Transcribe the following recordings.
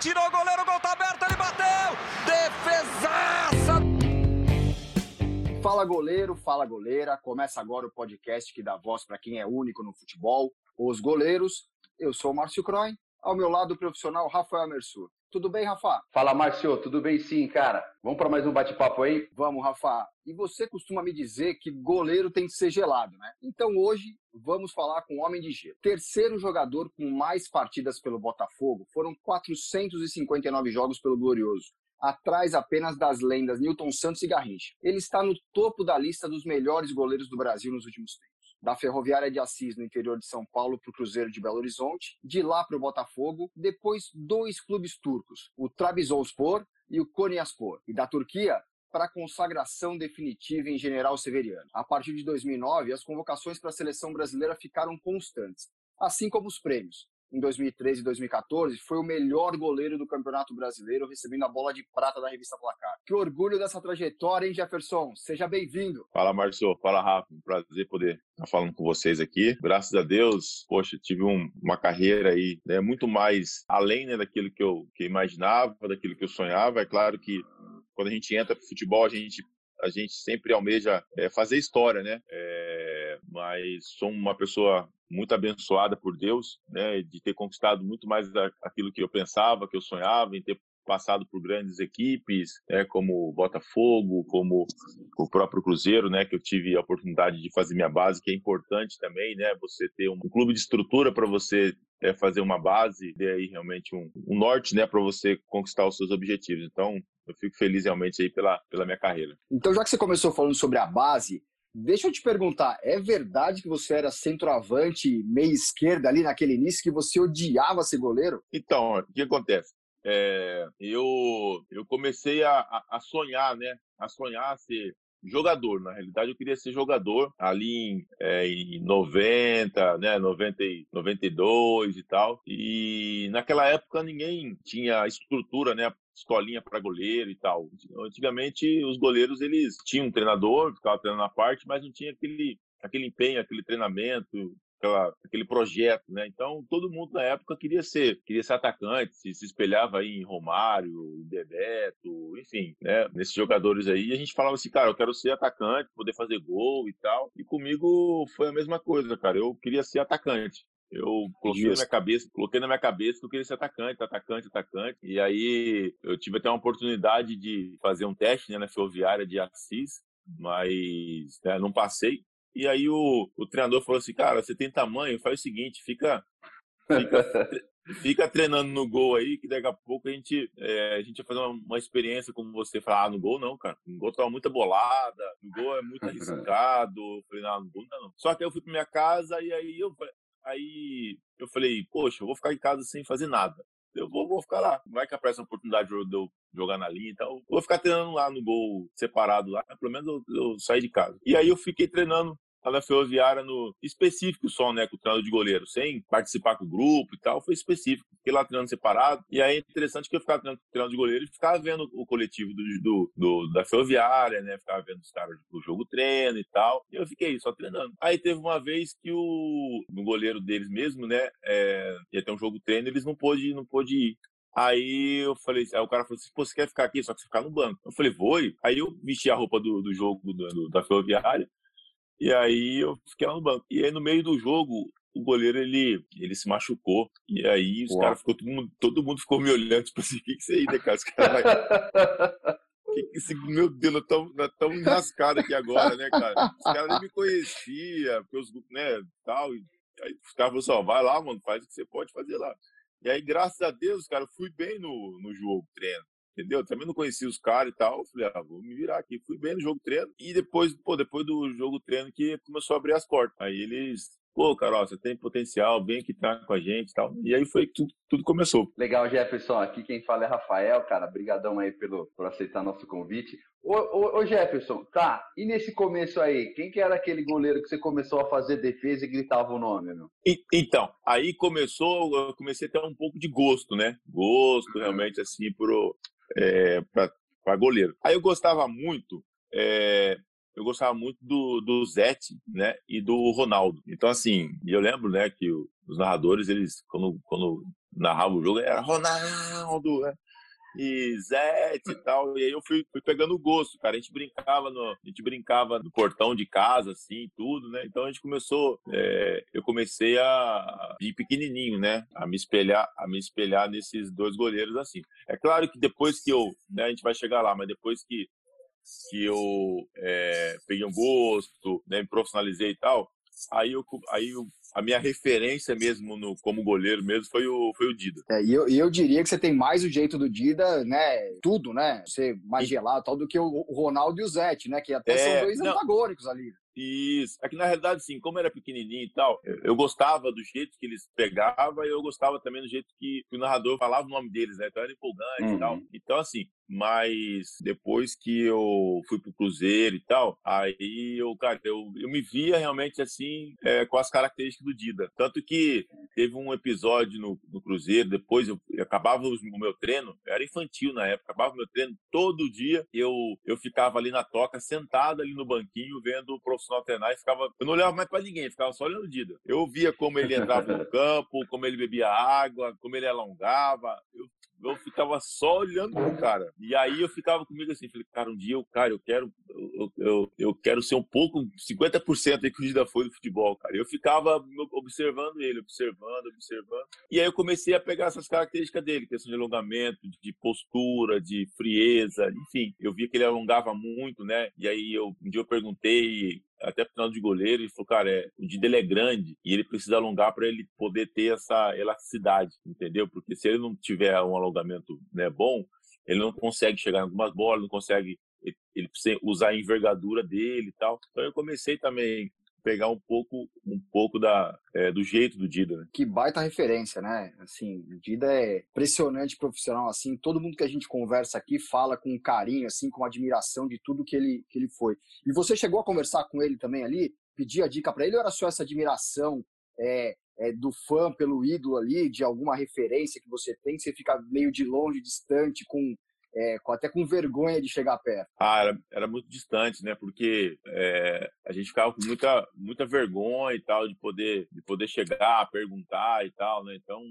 Tirou o goleiro, o gol tá aberto, ele bateu! Defesaça! Fala goleiro, fala goleira. Começa agora o podcast que dá voz para quem é único no futebol, os goleiros. Eu sou o Márcio Croin, ao meu lado o profissional Rafael Mersur. Tudo bem, Rafa? Fala, Márcio. Tudo bem sim, cara. Vamos para mais um bate-papo aí? Vamos, Rafa. E você costuma me dizer que goleiro tem que ser gelado, né? Então hoje vamos falar com o Homem de Gelo. Terceiro jogador com mais partidas pelo Botafogo. Foram 459 jogos pelo Glorioso atrás apenas das lendas Newton Santos e Garrincha. Ele está no topo da lista dos melhores goleiros do Brasil nos últimos tempos da Ferroviária de Assis, no interior de São Paulo, para o Cruzeiro de Belo Horizonte, de lá para o Botafogo, depois dois clubes turcos, o Trabzonspor e o Konyaspor, e da Turquia para a consagração definitiva em General Severiano. A partir de 2009, as convocações para a seleção brasileira ficaram constantes, assim como os prêmios em 2013 e 2014, foi o melhor goleiro do Campeonato Brasileiro, recebendo a bola de prata da revista Placar. Que orgulho dessa trajetória, hein, Jefferson? Seja bem-vindo. Fala, Márcio. Fala, Rafa. Um prazer poder estar falando com vocês aqui. Graças a Deus, poxa, tive um, uma carreira aí né, muito mais além né, daquilo que eu, que imaginava, daquilo que eu sonhava. É claro que quando a gente entra para futebol, a gente a gente sempre almeja é, fazer história, né? É, mas sou uma pessoa muito abençoada por Deus, né, de ter conquistado muito mais aquilo que eu pensava, que eu sonhava, em ter passado por grandes equipes, né, como Botafogo, como o próprio Cruzeiro, né, que eu tive a oportunidade de fazer minha base, que é importante também, né, você ter um clube de estrutura para você é, fazer uma base, ter aí realmente um, um norte, né, para você conquistar os seus objetivos. Então, eu fico feliz realmente aí pela, pela minha carreira. Então, já que você começou falando sobre a base, Deixa eu te perguntar, é verdade que você era centroavante, meia esquerda ali naquele início, que você odiava ser goleiro? Então, o que acontece? É, eu, eu comecei a, a, sonhar, né? A sonhar ser jogador. Na realidade, eu queria ser jogador ali em, é, em 90, né, 90, 92 e tal. E naquela época ninguém tinha estrutura, né, escolinha para goleiro e tal. Antigamente os goleiros eles tinham um treinador, ficava treinando na parte, mas não tinha aquele aquele empenho, aquele treinamento, aquela, aquele projeto, né? Então todo mundo na época queria ser, queria ser atacante, se, se espelhava aí em Romário, Bebeto, enfim, né? Nesses jogadores aí, e a gente falava assim, cara, eu quero ser atacante, poder fazer gol e tal. E comigo foi a mesma coisa, cara. Eu queria ser atacante. Eu coloquei na minha cabeça, coloquei na minha cabeça que eu queria ser atacante, atacante, atacante. E aí eu tive até uma oportunidade de fazer um teste né, na ferroviária de Assis, mas né, não passei. E aí o, o treinador falou assim, cara, você tem tamanho, faz o seguinte, fica, fica, fica treinando no gol aí, que daqui a pouco a gente, é, a gente vai fazer uma, uma experiência como você. Falar, ah, no gol não, cara. No gol tava muita bolada, no gol é muito arriscado. Eu falei, não, no gol não, não. Só que eu fui pra minha casa e aí eu, aí eu falei, poxa, eu vou ficar em casa sem fazer nada eu vou, vou ficar lá. Vai que aparece a oportunidade de eu jogar na linha e tal. Vou ficar treinando lá no gol separado lá. Pelo menos eu, eu saí de casa. E aí eu fiquei treinando lá na Ferroviária no específico só, né, com o treinador de goleiro, sem participar com o grupo e tal, foi específico. Fiquei lá treinando separado. E aí é interessante que eu ficava treinando, treinando de goleiro e ficava vendo o coletivo do, do, do, da Ferroviária, né, ficava vendo os caras do jogo treino e tal. E eu fiquei só treinando. Aí teve uma vez que o, o goleiro deles mesmo, né, é, ia ter um jogo treino, eles não pôde, não pôde ir. Aí eu falei, aí o cara falou assim, pô, você quer ficar aqui, só que você ficar no banco. Eu falei, vou. Aí eu vesti a roupa do, do jogo do, do, da ferroviária e aí eu fiquei lá no banco. E aí no meio do jogo, o goleiro ele, ele se machucou. E aí os caras ficou todo mundo, todo mundo ficou me olhando, tipo assim, o que, que você aí, né, cara? Os caras que que esse, meu Deus, nós estamos tão enrascados aqui agora, né, cara? Os caras nem me conheciam, porque os grupos, né, tal. E aí os caras falaram assim, ó, vai lá, mano, faz o que você pode fazer lá. E aí, graças a Deus, cara, fui bem no, no jogo, treino entendeu? Também não conhecia os caras e tal. Falei, ah, vou me virar aqui. Fui bem no jogo treino. E depois, pô, depois do jogo treino que começou a abrir as portas. Aí eles pô, Carol, você tem potencial, vem aqui tá com a gente e tal. E aí foi que tudo, tudo começou. Legal, Jefferson. Aqui quem fala é Rafael, cara. Brigadão aí pelo, por aceitar nosso convite. Ô, ô, ô, Jefferson, tá, e nesse começo aí, quem que era aquele goleiro que você começou a fazer defesa e gritava o nome, meu? E, então, aí começou, eu comecei a ter um pouco de gosto, né? Gosto, realmente, assim, pro, é, para goleiro. Aí eu gostava muito, é, eu gostava muito do, do Zete, né, e do Ronaldo. Então, assim, eu lembro, né, que os narradores, eles, quando, quando narravam o jogo, era Ronaldo, né? E Zete e tal. E aí eu fui, fui pegando gosto, cara. A gente brincava no, a gente brincava no portão de casa, assim, tudo, né? Então a gente começou, é, eu comecei a de pequenininho, né? A me espelhar, a me espelhar nesses dois goleiros assim. É claro que depois que eu, né? A gente vai chegar lá, mas depois que que eu é, peguei um gosto, né, me profissionalizei e tal, aí eu, aí eu a minha referência mesmo no, como goleiro mesmo foi o, foi o Dida. É, e eu, eu diria que você tem mais o jeito do Dida, né? Tudo, né? Ser mais gelado tal, do que o Ronaldo e o Zete, né? Que até é, são dois não, antagônicos ali. Isso. É que na realidade, assim, como era pequenininho e tal, eu, gostava do jeito que eles pegavam e eu gostava também do jeito que, que, o narrador falava o nome deles, né? Então era empolgante uhum. e tal. Uhum. Então, assim, mas depois que eu fui pro Cruzeiro e tal, aí eu, cara, eu, eu me via realmente assim, é, com as características do Dida. Tanto que teve um episódio no, no Cruzeiro, depois eu, eu acabava o meu treino, eu era infantil na época, acabava o meu treino todo dia, eu, eu ficava ali na toca, sentado ali no banquinho, vendo o profissional treinar e ficava, eu não olhava mais para ninguém, ficava só olhando o Dida. Eu via como ele entrava no campo, como ele bebia água, como ele alongava, eu eu ficava só olhando pro cara. E aí eu ficava comigo assim, falei, cara, um dia eu, cara, eu quero, eu, eu, eu quero ser um pouco, 50% aí que o Gida foi do futebol, cara. Eu ficava observando ele, observando, observando. E aí eu comecei a pegar essas características dele, questão de alongamento, de postura, de frieza, enfim. Eu via que ele alongava muito, né? E aí eu, um dia eu perguntei até final de goleiro, ele falou, cara, é, o de dele é grande e ele precisa alongar para ele poder ter essa elasticidade, entendeu? Porque se ele não tiver um alongamento né, bom, ele não consegue chegar em algumas bolas, não consegue, ele, ele precisa usar a envergadura dele e tal. Então eu comecei também pegar um pouco um pouco da, é, do jeito do Dida. Né? Que baita referência, né? Assim, o Dida é impressionante profissional, assim, todo mundo que a gente conversa aqui fala com carinho, assim, com admiração de tudo que ele, que ele foi. E você chegou a conversar com ele também ali? Pedir a dica para ele ou era só essa admiração é, é, do fã pelo ídolo ali, de alguma referência que você tem, você fica meio de longe, distante, com é, até com vergonha de chegar perto? Ah, era, era muito distante, né? Porque é, a gente ficava com muita, muita vergonha e tal de poder, de poder chegar, perguntar e tal, né? Então,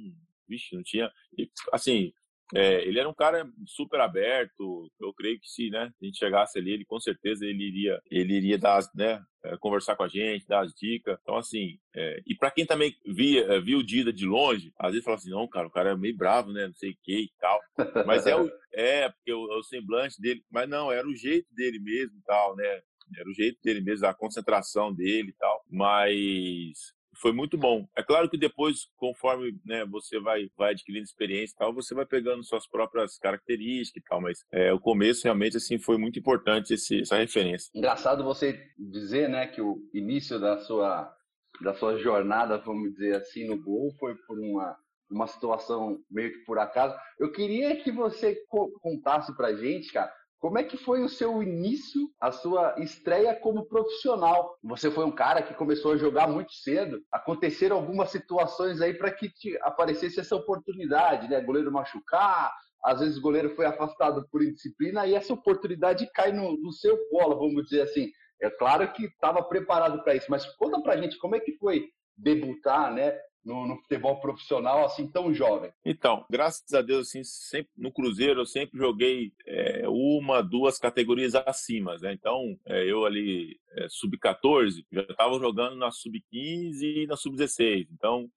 vixe, não tinha. E, assim, é, ele era um cara super aberto. Eu creio que se né, a gente chegasse ali, ele com certeza ele iria, ele iria dar, né, é, conversar com a gente, dar as dicas. Então, assim, é, e para quem também via, é, viu o Dida de longe, às vezes fala assim: não, cara, o cara é meio bravo, né, não sei o que e tal. Mas é, o, é porque o, é o semblante dele, mas não, era o jeito dele mesmo e tal, né? Era o jeito dele mesmo, a concentração dele e tal. Mas foi muito bom. É claro que depois, conforme né, você vai, vai adquirindo experiência e tal, você vai pegando suas próprias características e tal, mas é, o começo realmente assim foi muito importante esse, essa referência. Engraçado você dizer, né, que o início da sua da sua jornada, vamos dizer assim, no gol foi por uma uma situação meio que por acaso. Eu queria que você contasse pra gente, cara, como é que foi o seu início, a sua estreia como profissional? Você foi um cara que começou a jogar muito cedo. Aconteceram algumas situações aí para que te aparecesse essa oportunidade, né? Goleiro machucar, às vezes o goleiro foi afastado por indisciplina e essa oportunidade cai no, no seu colo, vamos dizer assim. É claro que estava preparado para isso, mas conta para gente como é que foi debutar, né? No, no, futebol profissional assim tão jovem? Então, graças a Deus, assim, sempre, no Cruzeiro eu sempre joguei é, uma, duas categorias acima, né? Então, é, eu ali, é, sub-14, já estava jogando na sub-15 e na sub-16. Então,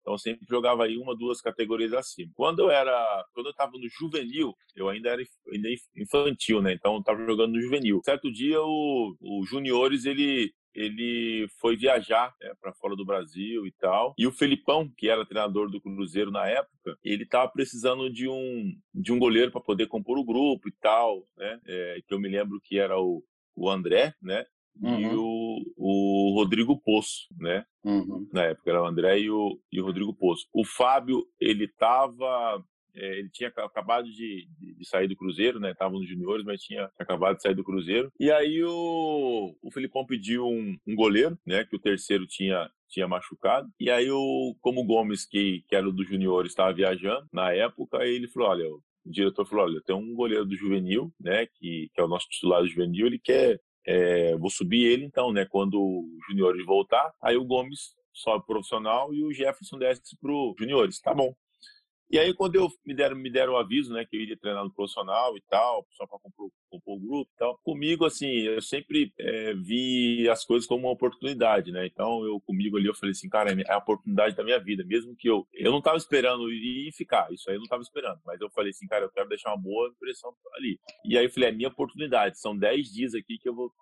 então, sempre jogava aí uma, duas categorias acima. Quando eu era, quando eu estava no juvenil, eu ainda era ainda infantil, né? Então, estava jogando no juvenil. Certo dia, o, o Juniores, ele ele foi viajar né, para fora do Brasil e tal. E o Felipão, que era treinador do Cruzeiro na época, ele estava precisando de um, de um goleiro para poder compor o grupo e tal, né? É, que eu me lembro que era o, o André, né? Uhum. E o, o Rodrigo Poço, né? Uhum. Na época era o André e o, e o Rodrigo Poço. O Fábio, ele estava é, ele tinha acabado de, de, de, sair do Cruzeiro, né? Tava nos juniores, mas tinha acabado de sair do Cruzeiro. E aí o, o Felipão pediu um, um goleiro, né? Que o terceiro tinha tinha machucado. E aí, o, como o Gomes, que, que era do junior, estava viajando na época, ele falou: olha, o diretor falou: olha, tem um goleiro do juvenil, né, que, que é o nosso titular do juvenil, ele quer, é, vou subir ele então, né? Quando o juniores voltar, aí o Gomes sobe profissional e o Jefferson desce pro juniores, tá bom. E aí, quando eu me deram, me deram o aviso, né, que eu iria treinar no profissional e tal, só para compor, compor o grupo e tal, comigo, assim, eu sempre é, vi as coisas como uma oportunidade, né? Então, eu comigo ali, eu falei assim, cara, é a oportunidade da minha vida, mesmo que eu. Eu não estava esperando ir ficar, isso aí eu não estava esperando, mas eu falei assim, cara, eu quero deixar uma boa impressão ali. E aí, eu falei, é minha oportunidade, são 10 dias aqui que eu vou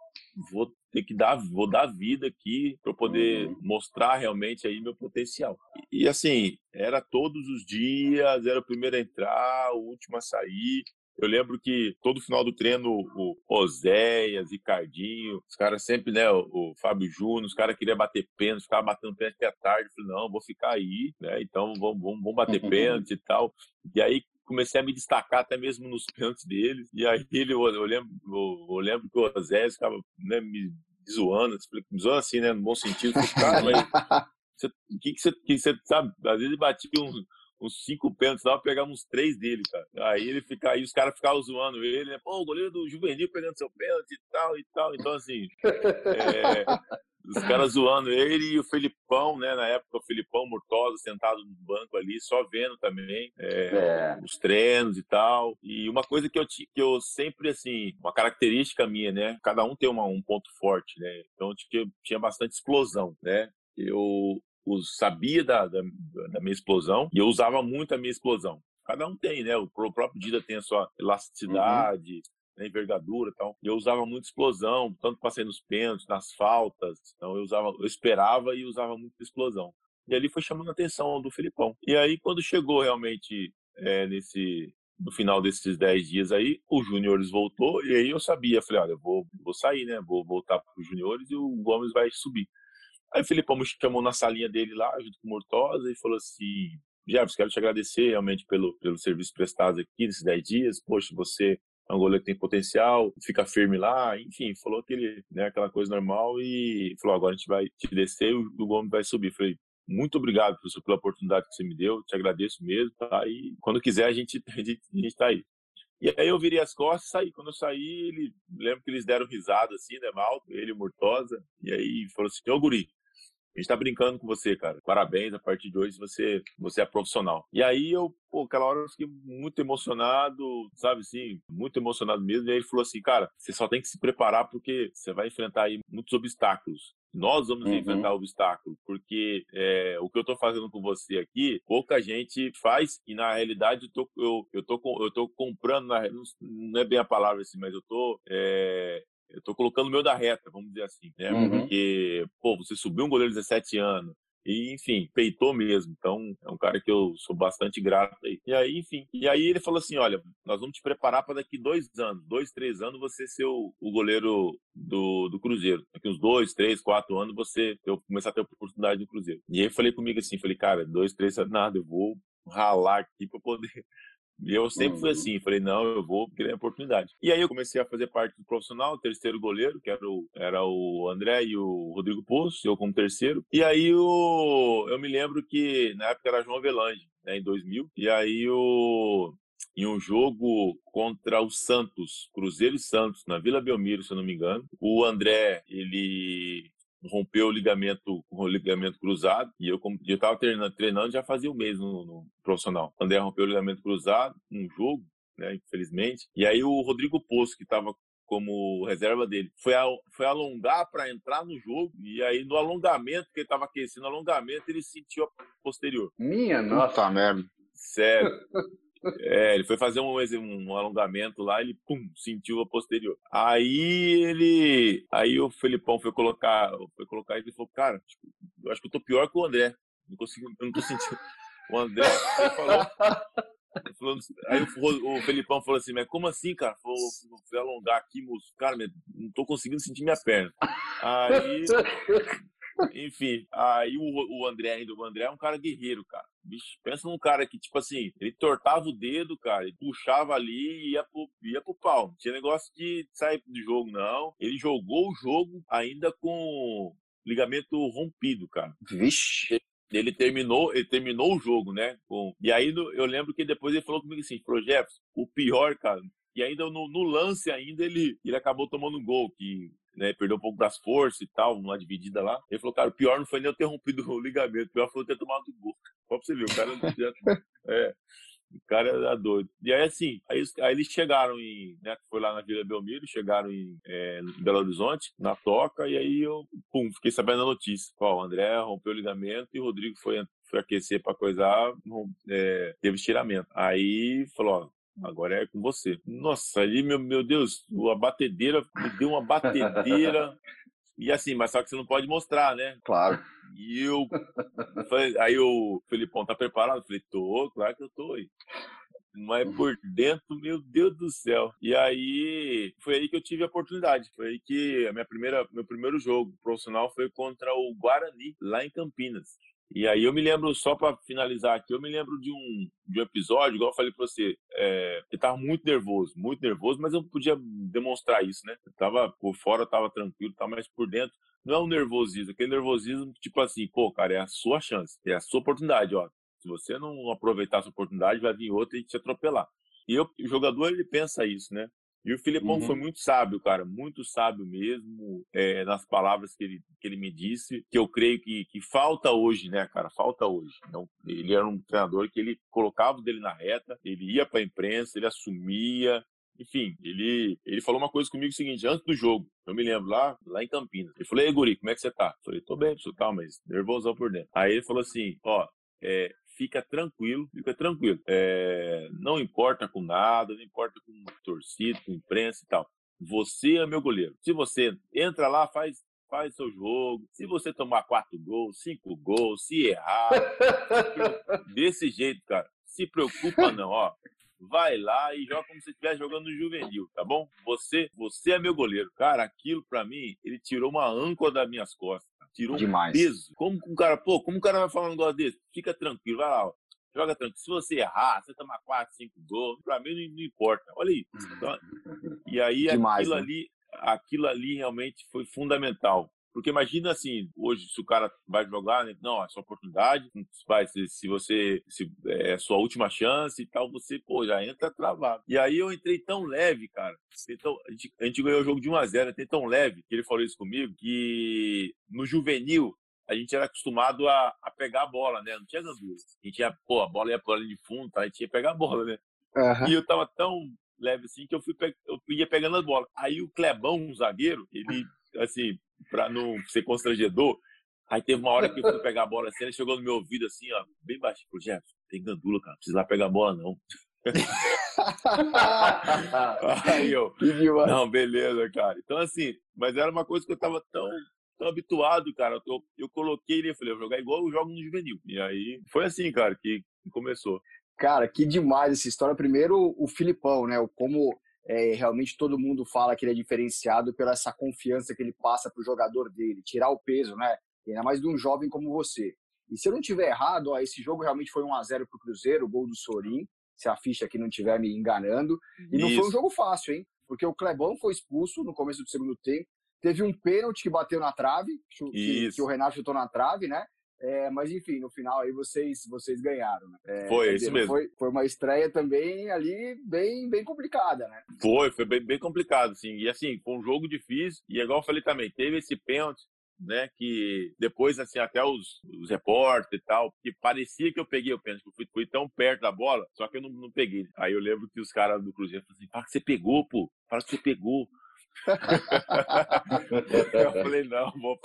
vou ter que dar, vou dar vida aqui para poder uhum. mostrar realmente aí meu potencial. E, e, assim, era todos os dias, era o primeiro a entrar, o último a sair. Eu lembro que todo final do treino, o Oséias, Ricardinho, os caras sempre, né, o, o Fábio Júnior, os caras queriam bater pênalti, ficavam batendo pênalti até tarde. Eu falei, não, vou ficar aí, né, então vamos, vamos, vamos bater pênalti e tal. E aí, comecei a me destacar até mesmo nos cantos deles. E aí ele, eu, eu lembro, eu, eu, lembro que o Zé ficava né, me zoando, me zoando assim, né, no bom sentido. Cara, mas o que, que, você, que você sabe? Às vezes batia uns, uns cinco pênaltis, dava pra pegar uns três dele, cara. Aí ele fica aí, os caras ficavam zoando ele, né? Pô, o goleiro do juvenil pegando seu pênalti e tal e tal. Então, assim, é, os caras zoando ele e o Felipão, né? Na época, o Felipão Murtosa sentado no banco ali, só vendo também é, é. os treinos e tal. E uma coisa que eu, que eu sempre, assim, uma característica minha, né? Cada um tem uma, um ponto forte, né? Então, eu tinha bastante explosão, né? Eu sabia da, da, da minha explosão e eu usava muito a minha explosão. Cada um tem, né? O próprio Dida tem a sua uhum. elasticidade, uhum né, envergadura e tal. Eu usava muito explosão, tanto passei nos pênaltis, nas faltas. Então eu usava, eu esperava e usava muito explosão. E ali foi chamando a atenção do Filipão. E aí, quando chegou realmente é, nesse no final desses 10 dias aí, o Júniores voltou, e aí eu sabia, falei, olha, vou, vou sair, né? Vou voltar para os Júniores e o Gomes vai subir. Aí o Filipão me chamou na salinha dele lá, junto com o Mortosa, e falou assim: Jefferson, quero te agradecer realmente pelo, pelo serviço prestado aqui nesses 10 dias. Poxa, você é um goleiro que tem potencial, fica firme lá, enfim, falou aquele, né, aquela coisa normal e falou, agora a gente vai te descer e o Gomes vai subir. Falei, muito obrigado professor, pela oportunidade que você me deu, te agradeço mesmo, tá? E quando quiser a gente, a gente, gente tá aí. E aí eu virei as costas e saí. Quando eu saí, ele, lembro que eles deram risada assim, né, mal, ele e Murtosa, e aí falou assim, ô guri, a gente tá brincando com você, cara. Parabéns, a partir de hoje você, você é profissional. E aí eu, pô, aquela hora eu fiquei muito emocionado, sabe assim, muito emocionado mesmo. E aí ele falou assim, cara, você só tem que se preparar porque você vai enfrentar aí muitos obstáculos. Nós vamos uhum. enfrentar obstáculos, porque é, o que eu estou fazendo com você aqui, pouca gente faz, e na realidade eu tô, eu, eu tô, eu tô comprando, na, não é bem a palavra assim, mas eu tô é, eu tô colocando o meu da reta, vamos dizer assim, né? Uhum. Porque, pô, você subiu um goleiro de 17 anos, e, enfim, peitou mesmo. Então, é um cara que eu sou bastante grato aí. E aí, enfim. E aí ele falou assim: olha, nós vamos te preparar para daqui dois anos, dois, três anos, você ser o, o goleiro do, do Cruzeiro. Daqui uns dois, três, quatro anos, você eu começar a ter oportunidade no Cruzeiro. E aí eu falei comigo assim: falei, cara, dois, três anos, nada, eu vou ralar aqui para poder e eu sempre uhum. fui assim, falei, não, eu vou querer a oportunidade. E aí eu comecei a fazer parte do profissional, terceiro goleiro, que era o, era o André e o Rodrigo Poço, eu como terceiro. E aí o, eu me lembro que na época era João Avelange, né, em 2000. E aí o, em um jogo contra o Santos, Cruzeiro e Santos, na Vila Belmiro, se eu não me engano. O André, ele rompeu o ligamento, o ligamento cruzado, e eu, eu tava treinando, treinando já fazia um mês no, no profissional. O André rompeu o ligamento cruzado, num jogo, né, infelizmente. E aí o Rodrigo Poço, que estava como reserva dele, foi, a, foi alongar para entrar no jogo, e aí no alongamento, que ele estava aquecendo, alongamento, ele sentiu a posterior. Minha nossa merda. Sério. É, ele foi fazer um, um alongamento lá, ele pum, sentiu a posterior. Aí ele. Aí o Felipão foi colocar, foi colocar e ele falou, cara, tipo, eu acho que eu tô pior que o André. Não consigo, eu não tô sentindo. O André falou. Falou aí o, o Felipão falou assim, mas como assim, cara? Falou, fui alongar aqui, moço. Cara, não tô conseguindo sentir minha perna. Aí enfim, aí o, o André ainda, o André é um cara guerreiro, cara. Bicho, pensa num cara que, tipo assim, ele tortava o dedo, cara, ele puxava ali e ia pro, ia pro pau. Não tinha negócio de sair do jogo, não. Ele jogou o jogo ainda com ligamento rompido, cara. Vixe ele terminou, ele terminou o jogo, né? Com... E aí eu lembro que depois ele falou comigo assim, falou, Jefferson, o pior, cara, e ainda no, no, lance ainda ele, ele acabou tomando um gol, que né, perdeu um pouco das forças e tal, uma dividida lá. Ele falou, cara, o pior não foi nem eu ter rompido o ligamento, o pior foi eu ter tomado gol. Só pra você ver, o cara é, o cara era doido. E aí, assim, aí, aí eles chegaram em, né, foi lá na Vila Belmiro, chegaram em, é, Belo Horizonte, na toca, e aí eu, pum, fiquei sabendo da notícia. Ó, o André rompeu o ligamento e o Rodrigo foi, foi aquecer pra coisar, é, teve estiramento. Aí falou, ó, agora é com você. Nossa, ali, meu, meu Deus, a batedeira, me deu uma batedeira. e assim, mas só que você não pode mostrar, né? Claro. E eu. Falei, aí o Felipão tá preparado? Eu falei, tô, claro que eu tô aí. Mas uhum. por dentro, meu Deus do céu. E aí foi aí que eu tive a oportunidade. Foi aí que a minha primeira, meu primeiro jogo profissional foi contra o Guarani, lá em Campinas. E aí eu me lembro, só para finalizar aqui, eu me lembro de um, de um episódio, igual eu falei para você, é, eu tava muito nervoso, muito nervoso, mas eu podia demonstrar isso, né? Eu tava por fora, eu tava tranquilo, tava mas por dentro não é um nervosismo, aquele nervosismo tipo assim, pô, cara, é a sua chance, é a sua oportunidade, ó. Se você não aproveitar essa oportunidade, vai vir outra e te atropelar. E eu, o jogador, ele pensa isso, né? E o Filipão uhum. foi muito sábio, cara, muito sábio mesmo, é, nas palavras que ele, que ele me disse, que eu creio que, que falta hoje, né, cara, falta hoje. Então, ele era um treinador que ele colocava o dele na reta, ele ia para a imprensa, ele assumia, enfim, ele, ele falou uma coisa comigo o seguinte, antes do jogo, eu me lembro lá, lá em Campinas. Ele falou, ei, Guri, como é que você tá? Eu falei, tô bem, pessoal, tal, mas nervosão por dentro. Aí ele falou assim, ó, é, fica tranquilo, fica tranquilo. É, não importa com nada, não importa com torcida, com imprensa e tal. Você é meu goleiro. Se você entra lá, faz faz seu jogo. Se você tomar quatro gols, cinco gols, se errar, desse jeito, cara, se preocupa não, ó vai lá e joga como se estivesse jogando no juvenil, tá bom? Você, você é meu goleiro. Cara, aquilo para mim, ele tirou uma âncora das minhas costas. Tirou Demais. um peso. Como um cara, pô, como um cara vai falar um negócio desse? Fica tranquilo, vai lá, ó. Joga tranquilo. Se você errar, você tomar 4, 5 gols, pra mim não, não importa. Olha aí. Então, e aí Demais, aquilo né? ali, aquilo ali realmente foi fundamental. Porque imagina assim, hoje se o cara vai jogar, né? não, é sua oportunidade, vai, se, se você se, é sua última chance e tal, você, pô, já entra travado. E aí eu entrei tão leve, cara. Então, a, gente, a gente ganhou o jogo de 1 a 0 entrei tão leve, que ele falou isso comigo, que no juvenil a gente era acostumado a, a pegar a bola, né? Não tinha gandula. A gente ia, pô, a bola ia pra linha de fundo, tá? a gente ia pegar a bola, né? Uhum. E eu tava tão leve assim que eu fui pe... eu ia pegando as bolas. Aí o Clebão, um zagueiro, ele assim, para não ser constrangedor. Aí teve uma hora que eu fui pegar a bola assim, ele chegou no meu ouvido assim, ó, bem baixo. Falei, Jefferson, tem gandula, cara, não precisa lá pegar a bola, não. aí eu, não, beleza, cara. Então, assim, mas era uma coisa que eu tava tão, tão habituado, cara. Eu, eu coloquei ele e falei, eu vou jogar igual eu jogo no juvenil. E aí foi assim, cara, que, que começou. Cara, que demais essa história. Primeiro, o Filipão, né? Como é, realmente todo mundo fala que ele é diferenciado pela essa confiança que ele passa para o jogador dele, tirar o peso, né? Ainda mais de um jovem como você. E se eu não tiver errado, ó, esse jogo realmente foi 1 a 0 para o Cruzeiro, o gol do Sorin, se a ficha aqui não estiver me enganando. E Isso. não foi um jogo fácil, hein? Porque o Clebão foi expulso no começo do segundo tempo. Teve um pênalti que bateu na trave, que, que o Renato chutou na trave, né? É, mas enfim, no final aí vocês, vocês ganharam, né? É, foi, isso mesmo. Foi, foi uma estreia também ali bem, bem complicada, né? Foi, foi bem, bem complicado, sim. E assim, foi um jogo difícil. E igual eu falei também, teve esse pênalti, né? Que depois, assim, até os, os repórteres e tal, que parecia que eu peguei o pênalti, que eu fui, fui, tão perto da bola, só que eu não, não peguei. Aí eu lembro que os caras do Cruzeiro falaram assim: fala que você pegou, pô, fala que você pegou. eu falei, não, vou.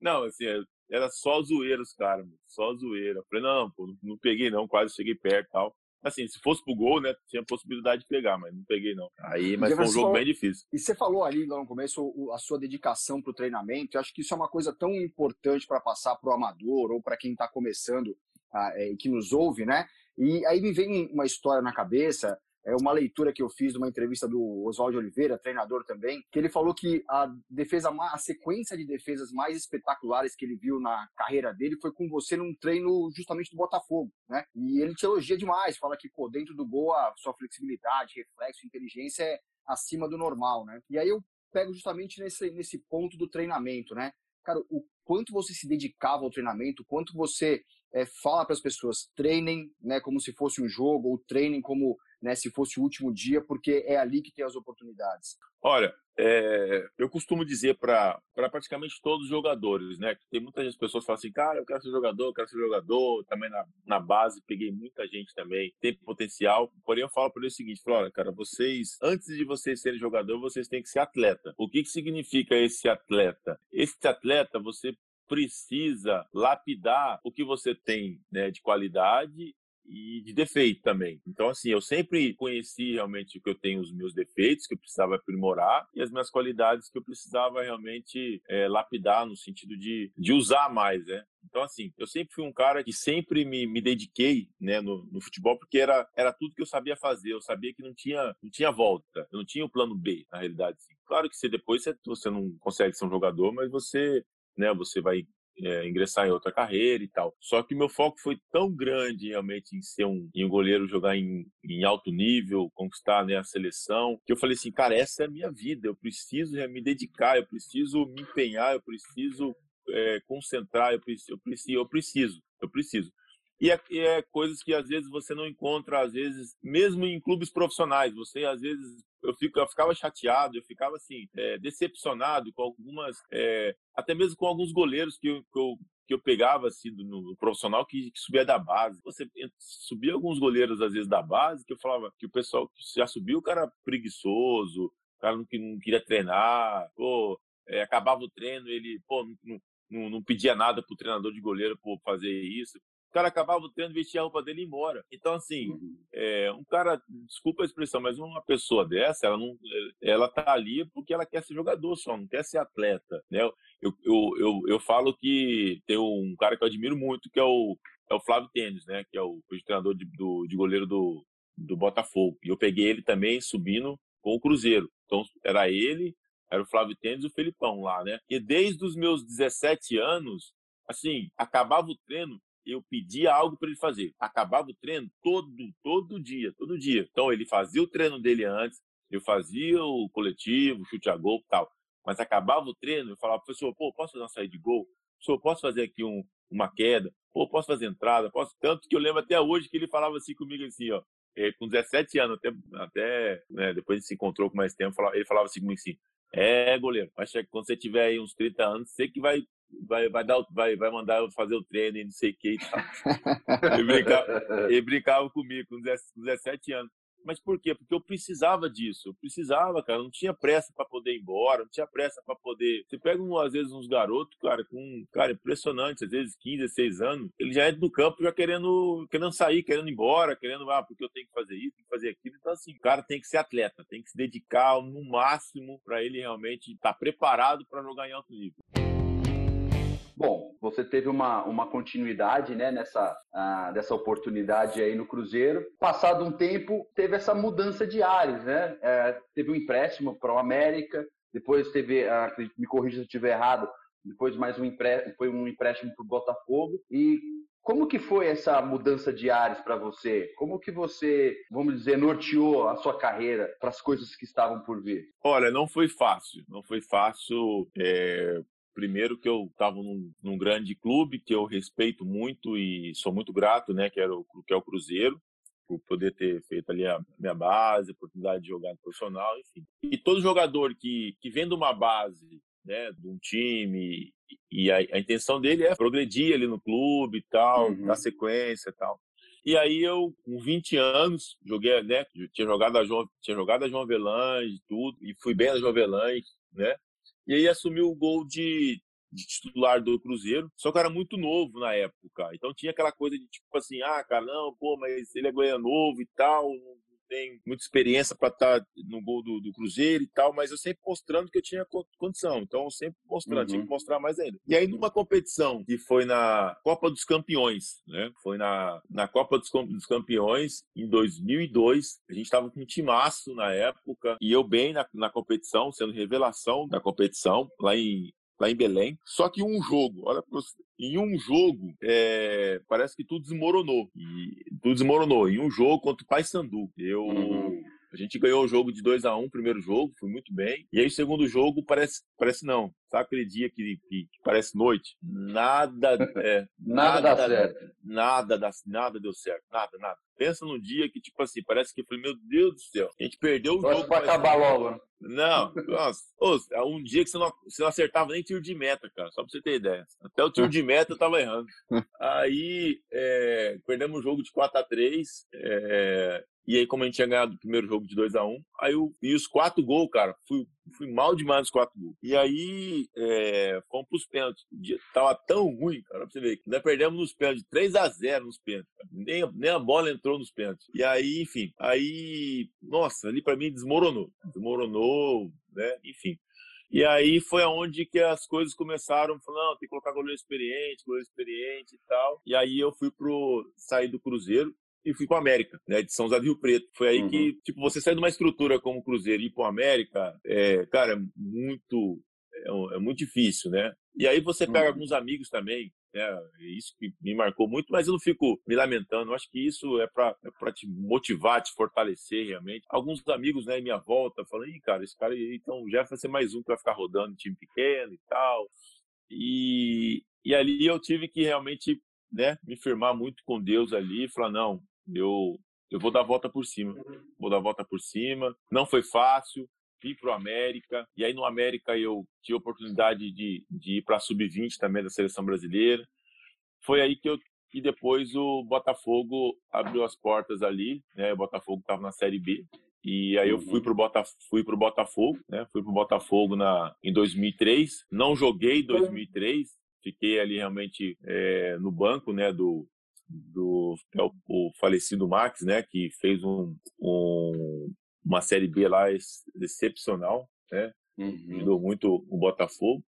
Não, assim, era só zoeira os caras, só zoeira. Eu falei, não, pô, não, não, peguei não, quase cheguei perto e tal. Assim, se fosse pro gol, né, tinha possibilidade de pegar, mas não peguei não. Aí, mas foi um jogo falou, bem difícil. E você falou ali lá no começo a sua dedicação pro treinamento, eu acho que isso é uma coisa tão importante para passar pro amador ou para quem tá começando e é, que nos ouve, né? E aí me vem uma história na cabeça, é uma leitura que eu fiz de uma entrevista do Oswaldo Oliveira, treinador também, que ele falou que a defesa, a sequência de defesas mais espetaculares que ele viu na carreira dele foi com você num treino justamente do Botafogo, né? E ele te elogia demais, fala que, pô, dentro do gol a sua flexibilidade, reflexo, inteligência é acima do normal, né? E aí eu pego justamente nesse, nesse ponto do treinamento, né? Cara, o quanto você se dedicava ao treinamento, quanto você é, fala para as pessoas treinem, né, como se fosse um jogo, ou treinem como né, se fosse o último dia, porque é ali que tem as oportunidades? Olha, é, eu costumo dizer para pra praticamente todos os jogadores, né? Tem muitas pessoas que falam assim, cara, eu quero ser jogador, eu quero ser jogador. Também na, na base peguei muita gente também, tem potencial. Porém, eu falo para eles o seguinte: falo, olha, cara, vocês, antes de vocês serem jogador, vocês têm que ser atleta. O que, que significa esse atleta? Esse atleta, você precisa lapidar o que você tem né, de qualidade e de defeito também. Então, assim, eu sempre conheci realmente que eu tenho os meus defeitos, que eu precisava aprimorar, e as minhas qualidades que eu precisava realmente é, lapidar no sentido de, de usar mais, né? Então, assim, eu sempre fui um cara que sempre me, me dediquei né, no, no, futebol, porque era, era tudo que eu sabia fazer. Eu sabia que não tinha, não tinha volta, eu não tinha o plano B, na realidade. Claro que você depois você, você não consegue ser um jogador, mas você, né, você vai é, ingressar em outra carreira e tal. Só que meu foco foi tão grande realmente em ser um, em um goleiro, jogar em, em alto nível, conquistar né, a seleção, que eu falei assim, cara, essa é a minha vida, eu preciso é, me dedicar, eu preciso me empenhar, eu preciso é, concentrar, eu preciso, eu preciso, eu preciso, eu preciso. E é, e é, coisas que às vezes você não encontra, às vezes, mesmo em clubes profissionais. Você, às vezes, eu, fico, eu ficava chateado, eu ficava, assim, é, decepcionado com algumas, é, até mesmo com alguns goleiros que eu, que eu, que eu pegava, assim, no, no profissional que, que, subia da base. Você subia alguns goleiros, às vezes, da base, que eu falava que o pessoal que já subiu, o cara preguiçoso, o cara não, não queria treinar, pô, é, acabava o treino, ele, pô, não, não, não pedia nada pro treinador de goleiro por fazer isso o cara acabava o treino, vestia a roupa dele e ir embora. Então, assim, uhum. é, um cara, desculpa a expressão, mas uma pessoa dessa, ela não, ela tá ali porque ela quer ser jogador só, não quer ser atleta, né? Eu, eu, eu, eu falo que tem um cara que eu admiro muito, que é o, é o Flávio Tênis, né? Que é o, o treinador de, do, de goleiro do, do Botafogo. E eu peguei ele também subindo com o Cruzeiro. Então, era ele, era o Flávio Tênis e o Felipão lá, né? E desde os meus 17 anos, assim, acabava o treino, eu pedia algo para ele fazer. Acabava o treino todo, todo dia, todo dia. Então ele fazia o treino dele antes, eu fazia o coletivo, chute a gol, tal. Mas acabava o treino, eu falava, professor, pô, posso fazer uma saída de gol? Professor, posso fazer aqui um, uma queda? Pô, posso fazer entrada? Posso tanto que eu lembro até hoje que ele falava assim comigo assim, ó, é, com 17 anos, até, até né, depois se encontrou com mais tempo, ele falava assim comigo assim, é, goleiro, acho que quando você tiver aí uns 30 anos, você que vai vai, vai, dar, vai, vai mandar eu fazer o treino e não sei o que e tal. ele, brincava, ele brincava comigo com 17 anos. Mas por quê? Porque eu precisava disso. Eu precisava, cara. Não tinha pressa para poder ir embora, não tinha pressa para poder. Você pega, um, às vezes, uns garotos, cara, com. Cara, impressionante, às vezes 15, 16 anos, ele já entra no campo já querendo, querendo sair, querendo ir embora, querendo, ah, porque eu tenho que fazer isso, tenho que fazer aquilo. Então, assim, o cara tem que ser atleta, tem que se dedicar no máximo para ele realmente estar tá preparado para jogar em alto nível. Bom, você teve uma, uma continuidade né, nessa uh, dessa oportunidade aí no Cruzeiro. Passado um tempo, teve essa mudança de ares, né? É, teve um empréstimo para o América, depois teve, uh, me corrija se eu estiver errado, depois mais um empréstimo, foi um empréstimo para o Botafogo. E como que foi essa mudança de ares para você? Como que você, vamos dizer, norteou a sua carreira para as coisas que estavam por vir? Olha, não foi fácil. Não foi fácil. É, Primeiro que eu estava num, num, grande clube que eu respeito muito e sou muito grato, né, que, era o, que é o Cruzeiro, por poder ter feito ali a minha base, oportunidade de jogar no profissional, enfim. E todo jogador que, que vem de uma base, né, de um time, e a, a intenção dele é progredir ali no clube e tal, uhum. dar sequência e tal. E aí eu, com 20 anos, joguei, né, tinha jogado a João, tinha jogado a João Avelange, tudo, e fui bem na João Avelange, né? E aí assumiu o gol de, de titular do Cruzeiro, só que era muito novo na época. Então tinha aquela coisa de tipo assim, ah, cara, não, pô, mas ele é goiano novo e tal, não tem muita experiência para estar tá no gol do, do, Cruzeiro e tal, mas eu sempre mostrando que eu tinha condição. Então, eu sempre mostrando, uhum. tinha que uhum. mostrar mais ainda. E aí, numa competição que foi na Copa dos Campeões, né? Foi na, na Copa dos, dos Campeões em 2002. A gente estava com um timaço na época e eu bem na, na competição, sendo revelação da competição, lá em lá em Belém. Só que um jogo, olha, em um jogo, é, parece que tudo desmoronou. E tudo desmoronou. Em um jogo contra o Paysandu. Eu. Uhum. A gente ganhou o jogo de 2 a 1 um, primeiro jogo, foi muito bem. E aí, o segundo jogo, parece, parece não. Sabe aquele dia que, que, que parece noite? Nada, é, nada, nada dá certo. Nada, nada, nada deu certo. Nada, nada. Pensa num dia que, tipo assim, parece que eu falei, meu Deus do céu, a gente perdeu o jogo. Pra acabar logo. Né? Não, nossa. É um dia que você não, você não acertava nem tiro de meta, cara, só pra você ter ideia. Até o tiro de meta eu tava errando. Aí, é, perdemos o jogo de 4 a 3 é, e aí, como a gente tinha ganhado o primeiro jogo de 2 a 1 aí eu, e os quatro gols, cara, fui, fui mal demais nos quatro gols. E aí, é, fomos pros pênaltis. O dia tava tão ruim, cara, pra você ver, que nós perdemos nos pênaltis, 3 a 0 nos pênaltis. Nem, nem a bola entrou nos pênaltis. E aí, enfim, aí, nossa, ali para mim desmoronou. Desmoronou, né, enfim. E aí foi aonde que as coisas começaram, falando, não, tem que colocar goleiro experiente, goleiro experiente e tal. E aí eu fui pro sair do Cruzeiro e fui para América, né, de São José do Rio Preto. Foi aí uhum. que, tipo, você sair de uma estrutura como o Cruzeiro e ir para América, é, cara, é muito, é, é, muito difícil, né? E aí você pega uhum. alguns amigos também, né, isso que me marcou muito, mas eu não fico me lamentando. Eu acho que isso é para é te motivar, te fortalecer realmente. Alguns amigos, né, em minha volta, falando, ih, cara, esse cara aí, então já vai ser mais um que vai ficar rodando em time pequeno e tal. E, e ali eu tive que realmente né, me firmar muito com Deus ali e falar, não, eu, eu vou dar a volta por cima. Vou dar a volta por cima. Não foi fácil. Vim para o América. E aí no América eu tive a oportunidade de, de ir para a Sub-20 também da seleção brasileira. Foi aí que eu e depois o Botafogo abriu as portas ali, né? O Botafogo estava na Série B. E aí eu fui uhum. pro Botafogo, fui pro Botafogo, né? Fui pro Botafogo na em 2003. Não joguei 2003, fiquei ali realmente é, no banco, né, do do é o, o, falecido Max, né, que fez um, um, uma série B lá excepcional, né, uhum. ajudou muito o Botafogo.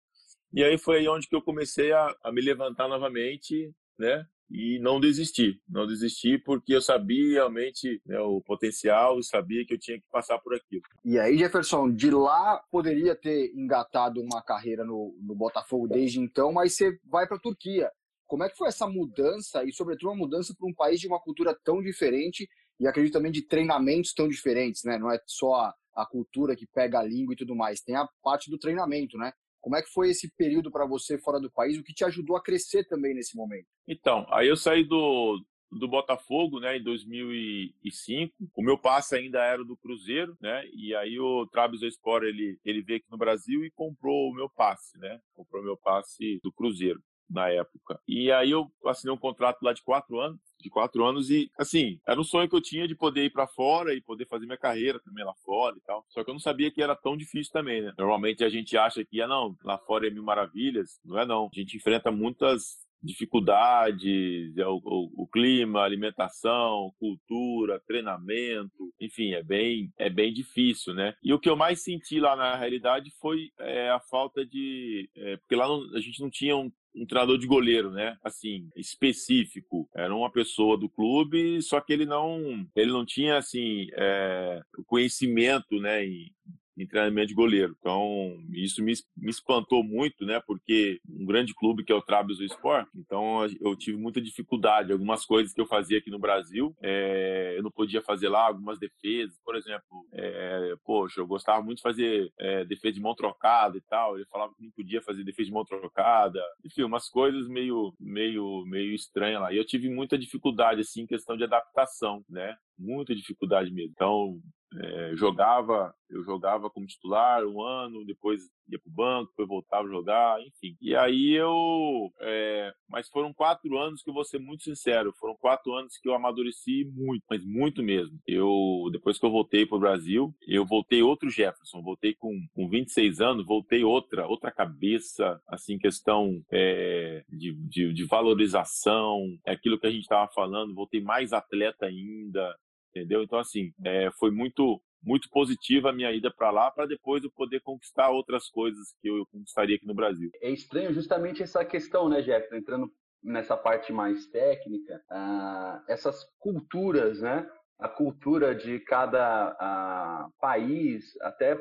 E aí foi aí onde que eu comecei a, a me levantar novamente, né, e não desistir, não desistir porque eu sabia realmente né, o potencial e sabia que eu tinha que passar por aquilo. E aí, Jefferson, de lá poderia ter engatado uma carreira no, no Botafogo desde então, mas você vai para a Turquia. Como é que foi essa mudança e, sobretudo, uma mudança para um país de uma cultura tão diferente e acredito também de treinamentos tão diferentes, né? Não é só a, a cultura que pega a língua e tudo mais, tem a parte do treinamento, né? Como é que foi esse período para você fora do país? O que te ajudou a crescer também nesse momento? Então, aí eu saí do, do Botafogo, né, em 2005. O meu passe ainda era do Cruzeiro, né? E aí o Trabzonspor ele ele veio aqui no Brasil e comprou o meu passe, né? Comprou o meu passe do Cruzeiro na época. E aí eu assinei um contrato lá de quatro anos, de quatro anos e assim era um sonho que eu tinha de poder ir para fora e poder fazer minha carreira também lá fora e tal. Só que eu não sabia que era tão difícil também, né? Normalmente a gente acha que ah não, lá fora é mil maravilhas, não é não. A gente enfrenta muitas dificuldades, é o, o, o, clima, alimentação, cultura, treinamento, enfim, é bem, é bem difícil, né? E o que eu mais senti lá na realidade foi é, a falta de, é, porque lá não, a gente não tinha um um treinador de goleiro, né? Assim, específico. Era uma pessoa do clube, só que ele não, ele não tinha assim é, conhecimento, né? Em, em treinamento de goleiro. Então, isso me, me espantou muito, né? Porque um grande clube que é o Trabzonspor, então eu tive muita dificuldade. Algumas coisas que eu fazia aqui no Brasil, é, eu não podia fazer lá, algumas defesas. Por exemplo, é, poxa, eu gostava muito de fazer é, defesa de mão trocada e tal. Ele falava que não podia fazer defesa de mão trocada. Enfim, umas coisas meio, meio, meio estranhas lá. E eu tive muita dificuldade, assim, em questão de adaptação, né? Muita dificuldade mesmo. Então, é, jogava, eu jogava como titular um ano, depois ia para o banco, depois voltava a jogar, enfim. E aí eu. É, mas foram quatro anos que eu vou ser muito sincero, foram quatro anos que eu amadureci muito, mas muito mesmo. Eu, depois que eu voltei para o Brasil, eu voltei outro Jefferson, voltei com, com 26 anos, voltei outra, outra cabeça, assim, questão é, de, de, de valorização, é aquilo que a gente estava falando, voltei mais atleta ainda, entendeu? Então, assim, é, foi muito muito positiva a minha ida para lá, para depois eu poder conquistar outras coisas que eu conquistaria aqui no Brasil. É estranho justamente essa questão, né, Jeff? Entrando nessa parte mais técnica, ah, essas culturas, né? A cultura de cada ah, país, até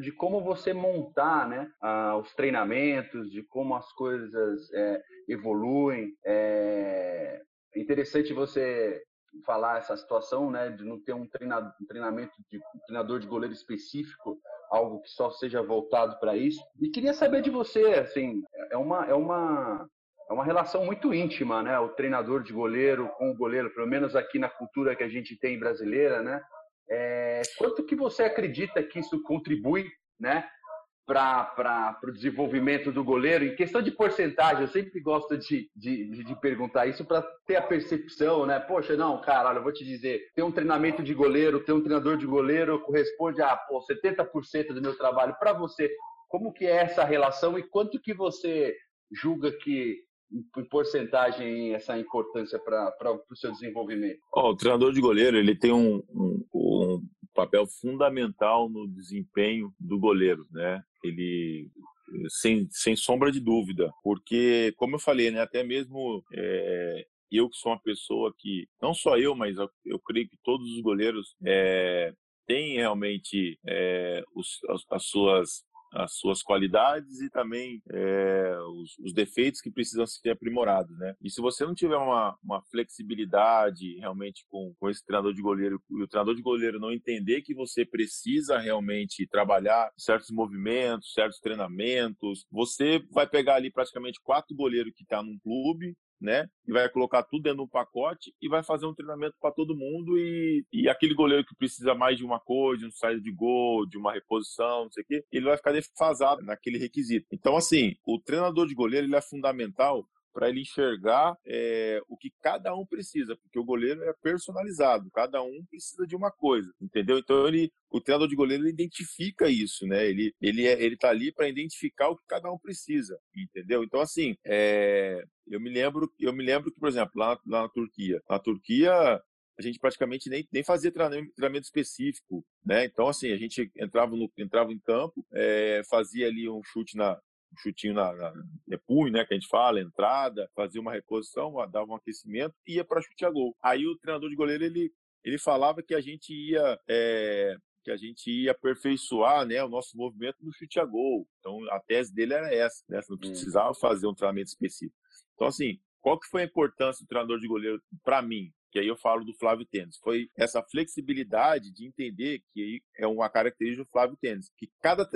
de como você montar né, ah, os treinamentos, de como as coisas é, evoluem. É interessante você falar essa situação, né, de não ter um, treinamento de um treinador de goleiro específico, algo que só seja voltado para isso. E queria saber de você, assim, é uma é uma é uma relação muito íntima, né? O treinador de goleiro com o goleiro, pelo menos aqui na cultura que a gente tem brasileira, né? É, quanto que você acredita que isso contribui, né? Para o desenvolvimento do goleiro? Em questão de porcentagem, eu sempre gosto de, de, de perguntar isso para ter a percepção, né? Poxa, não, cara, olha, eu vou te dizer, ter um treinamento de goleiro, ter um treinador de goleiro corresponde a pô, 70% do meu trabalho. Para você, como que é essa relação e quanto que você julga que em porcentagem essa importância para o seu desenvolvimento? Oh, o treinador de goleiro ele tem um, um, um, papel fundamental no desempenho do goleiro, né? Ele sem, sem sombra de dúvida, porque como eu falei, né? Até mesmo é, eu que sou uma pessoa que não só eu, mas eu, eu creio que todos os goleiros é, têm realmente é, os, as, as suas as suas qualidades e também é, os, os, defeitos que precisam ser aprimorados, né? E se você não tiver uma, uma flexibilidade realmente com, com esse treinador de goleiro e o treinador de goleiro não entender que você precisa realmente trabalhar certos movimentos, certos treinamentos, você vai pegar ali praticamente quatro goleiros que estão tá num clube né? E vai colocar tudo dentro de um pacote e vai fazer um treinamento para todo mundo e, e aquele goleiro que precisa mais de uma coisa, de um saída de gol, de uma reposição, não sei o quê, ele vai ficar defasado naquele requisito. Então, assim, o treinador de goleiro ele é fundamental para ele enxergar é, o que cada um precisa, porque o goleiro é personalizado, cada um precisa de uma coisa, entendeu? Então ele, o treinador de goleiro ele identifica isso, né? Ele ele é, ele tá ali para identificar o que cada um precisa, entendeu? Então assim, é, eu me lembro eu me lembro que por exemplo lá, lá na Turquia, na Turquia a gente praticamente nem, nem fazia treinamento específico, né? Então, assim, a gente entrava, no, entrava em campo, é, fazia ali um chute na, chutinho na, na é punho, né, que a gente fala, entrada, fazia uma reposição, dava um aquecimento e ia para chute a gol. Aí o treinador de goleiro ele ele falava que a gente ia é, que a gente ia aperfeiçoar né, o nosso movimento no chute a gol. Então a tese dele era essa, né? Não hum. precisava fazer um treinamento específico. Então, assim, qual que foi a importância do treinador de goleiro para mim? Que aí eu falo do Flávio Tênis, foi essa flexibilidade de entender que é uma característica do Flávio Tênis, que cada,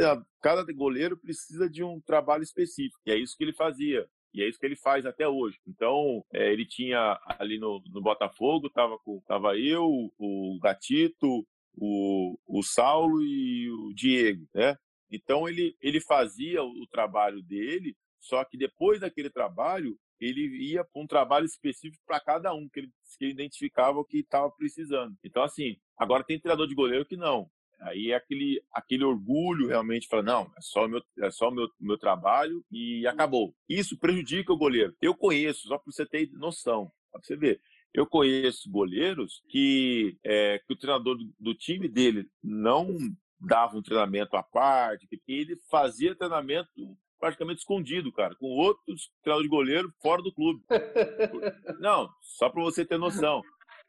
cada goleiro precisa de um trabalho específico, e é isso que ele fazia. E é isso que ele faz até hoje. Então, é, ele tinha ali no, no Botafogo, tava, com, tava eu, o Gatito, o, o Saulo e o Diego, né? Então, ele, ele fazia o, o trabalho dele, só que depois daquele trabalho, ele ia para um trabalho específico para cada um, que ele, que ele identificava o que estava precisando. Então, assim, agora tem treinador de goleiro que não. Aí é aquele, aquele orgulho realmente, fala, não, é só o meu, é só o meu, meu trabalho e acabou. Isso prejudica o goleiro. Eu conheço, só para você ter noção, para você ver. Eu conheço goleiros que, é, que o treinador do, do time dele não dava um treinamento à parte, que ele fazia treinamento praticamente escondido, cara, com outros treinador de goleiro fora do clube. Não, só para você ter noção.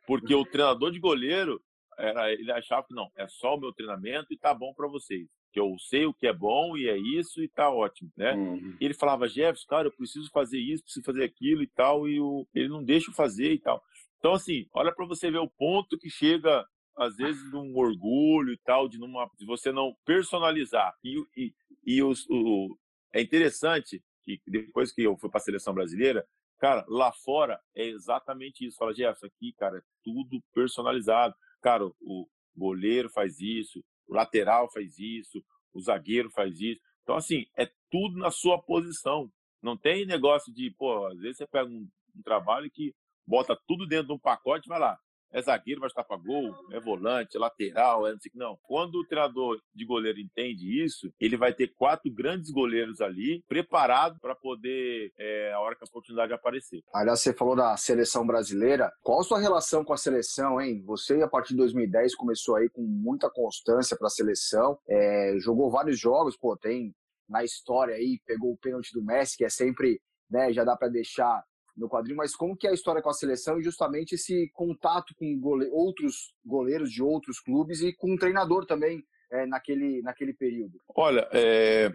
Porque o treinador de goleiro, era, ele achava que não, é só o meu treinamento e tá bom para vocês. Que eu sei o que é bom e é isso e tá ótimo, né? Uhum. E ele falava, Jefferson, cara, eu preciso fazer isso, preciso fazer aquilo e tal, e o, ele não deixa eu fazer e tal. Então, assim, olha para você ver o ponto que chega às vezes num orgulho e tal, de, numa, de você não personalizar. E, e, e os, o, é interessante que depois que eu fui para a seleção brasileira, cara, lá fora é exatamente isso. Fala, Jefferson, aqui, cara, é tudo personalizado. Cara, o goleiro faz isso, o lateral faz isso, o zagueiro faz isso. Então, assim, é tudo na sua posição. Não tem negócio de, pô, às vezes você pega um, um trabalho que bota tudo dentro de um pacote, vai lá, é zagueiro, vai estar para gol, é volante, é lateral, é não sei que. Não. Quando o treinador de goleiro entende isso, ele vai ter quatro grandes goleiros ali preparados para poder, é, a hora que a oportunidade aparecer. Aliás, você falou da seleção brasileira. Qual a sua relação com a seleção, hein? Você, a partir de 2010, começou aí com muita constância para a seleção, é, jogou vários jogos, pô, tem na história aí, pegou o pênalti do Messi, que é sempre, né, já dá para deixar no quadrinho, mas como que é a história com a seleção e justamente esse contato com gole outros goleiros de outros clubes e com um treinador também é, naquele, naquele período? Olha, é,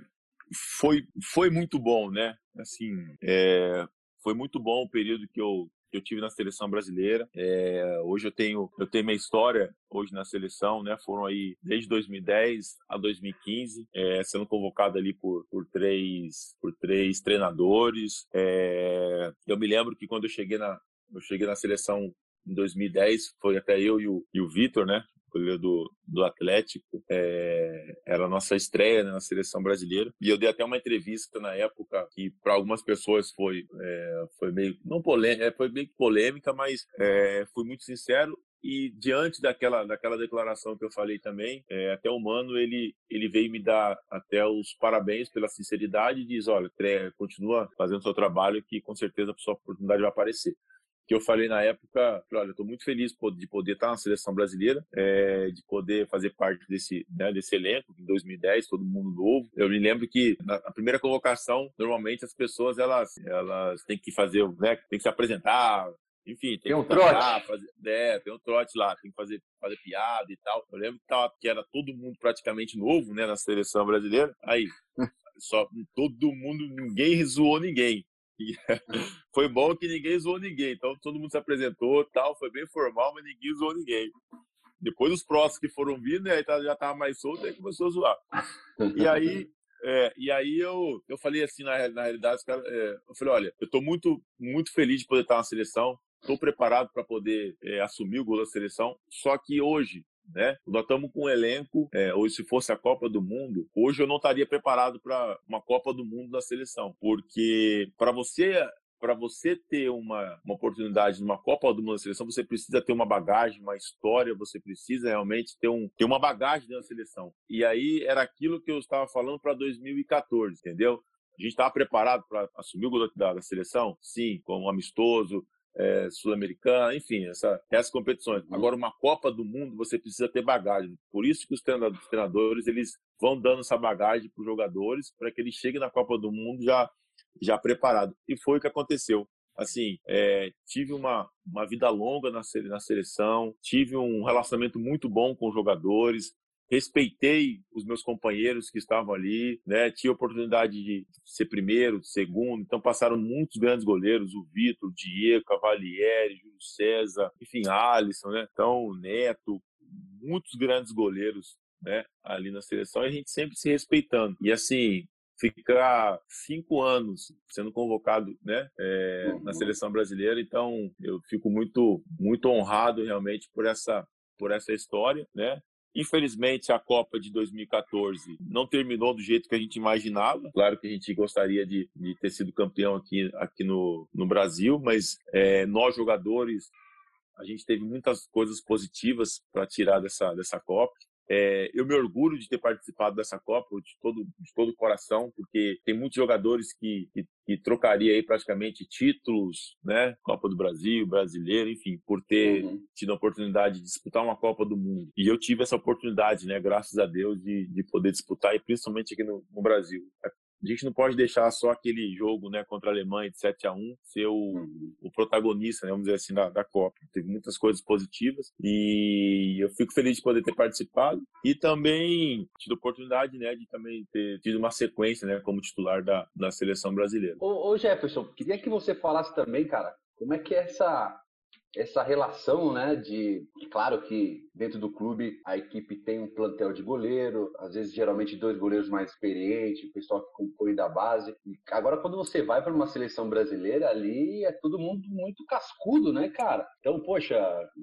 foi, foi muito bom, né? Assim, é, foi muito bom o período que eu, que eu tive na seleção brasileira. É, hoje eu tenho, eu tenho minha história hoje na seleção, né? Foram aí desde 2010 a 2015, é, sendo convocado ali por, por três por três treinadores. É, eu me lembro que quando eu cheguei na eu cheguei na seleção em 2010, foi até eu e o, e o Vitor, né? Goleiro do, do Atlético, é, era a nossa estreia né, na seleção brasileira. E eu dei até uma entrevista na época que para algumas pessoas foi, é, foi meio, não polêmica, é, foi meio polêmica, mas é, fui muito sincero. E diante daquela, daquela declaração que eu falei também, é, até o Mano, ele, ele veio me dar até os parabéns pela sinceridade e diz, olha, continua fazendo seu trabalho que com certeza a sua oportunidade vai aparecer que eu falei na época, olha, estou muito feliz de poder estar na seleção brasileira, é, de poder fazer parte desse, né, desse elenco, em 2010, todo mundo novo. Eu me lembro que na primeira convocação, normalmente as pessoas, elas, elas têm que fazer, né, tem que se apresentar, enfim, tem, tem um trote. Fazer, é, tem um trote lá, tem que fazer, fazer piada e tal. Eu lembro que, tava, que era todo mundo praticamente novo, né, na seleção brasileira. Aí, só todo mundo, ninguém zoou ninguém. foi bom que ninguém zoou ninguém. Então todo mundo se apresentou, tal, foi bem formal, mas ninguém zoou ninguém. Depois os próximos que foram vindo, aí tá, já tava mais solto, aí começou a zoar. E aí, é, e aí eu, eu falei assim, na, na realidade, cara, é, eu falei, olha, eu tô muito, muito feliz de poder estar na seleção, estou preparado para poder é, assumir o gol da seleção, só que hoje né? Nós estamos com um elenco, é, ou se fosse a Copa do Mundo, hoje eu não estaria preparado para uma Copa do Mundo da seleção, porque para você para você ter uma, uma oportunidade numa Copa do Mundo da seleção, você precisa ter uma bagagem, uma história, você precisa realmente ter, um, ter uma bagagem da seleção. E aí era aquilo que eu estava falando para 2014, entendeu? A gente estava preparado para assumir o gol da, da seleção? Sim, como amistoso, é, sul-americana, enfim, essa, essas competições. Uhum. Agora, uma Copa do Mundo, você precisa ter bagagem. Por isso que os treinadores eles vão dando essa bagagem para os jogadores, para que eles cheguem na Copa do Mundo já, já preparado. E foi o que aconteceu. Assim, é, tive uma, uma vida longa na, na seleção, tive um relacionamento muito bom com os jogadores, respeitei os meus companheiros que estavam ali, né? Tinha oportunidade de ser primeiro, segundo, então passaram muitos grandes goleiros, o Vitor, o Diego, Cavalieri, Júlio César, enfim, Alisson, né? Então, o Neto, muitos grandes goleiros, né? Ali na seleção e a gente sempre se respeitando. E assim, ficar cinco anos sendo convocado né, é, na seleção brasileira. Então, eu fico muito, muito honrado realmente por essa, por essa história, né? Infelizmente, a Copa de 2014 não terminou do jeito que a gente imaginava. Claro que a gente gostaria de, de ter sido campeão aqui, aqui no, no Brasil, mas é, nós, jogadores, a gente teve muitas coisas positivas para tirar dessa, dessa Copa. É, eu me orgulho de ter participado dessa Copa de todo, de todo o coração, porque tem muitos jogadores que, que, que trocaria aí praticamente títulos, né? Copa do Brasil, brasileiro, enfim, por ter uhum. tido a oportunidade de disputar uma Copa do Mundo. E eu tive essa oportunidade, né? Graças a Deus, de, de poder disputar, e principalmente aqui no, no Brasil a gente não pode deixar só aquele jogo né, contra a Alemanha de 7 a 1 ser o, uhum. o protagonista, né, vamos dizer assim, da, da Copa. Teve muitas coisas positivas e eu fico feliz de poder ter participado e também tido a oportunidade né, de também ter tido uma sequência né, como titular da, da seleção brasileira. Ô, ô Jefferson, queria que você falasse também, cara, como é que é essa essa relação, né, de, claro que dentro do clube a equipe tem um plantel de goleiro, às vezes geralmente dois goleiros mais experientes, o pessoal que compõe da base. E agora quando você vai para uma seleção brasileira ali é todo mundo muito cascudo, né, cara? Então, poxa,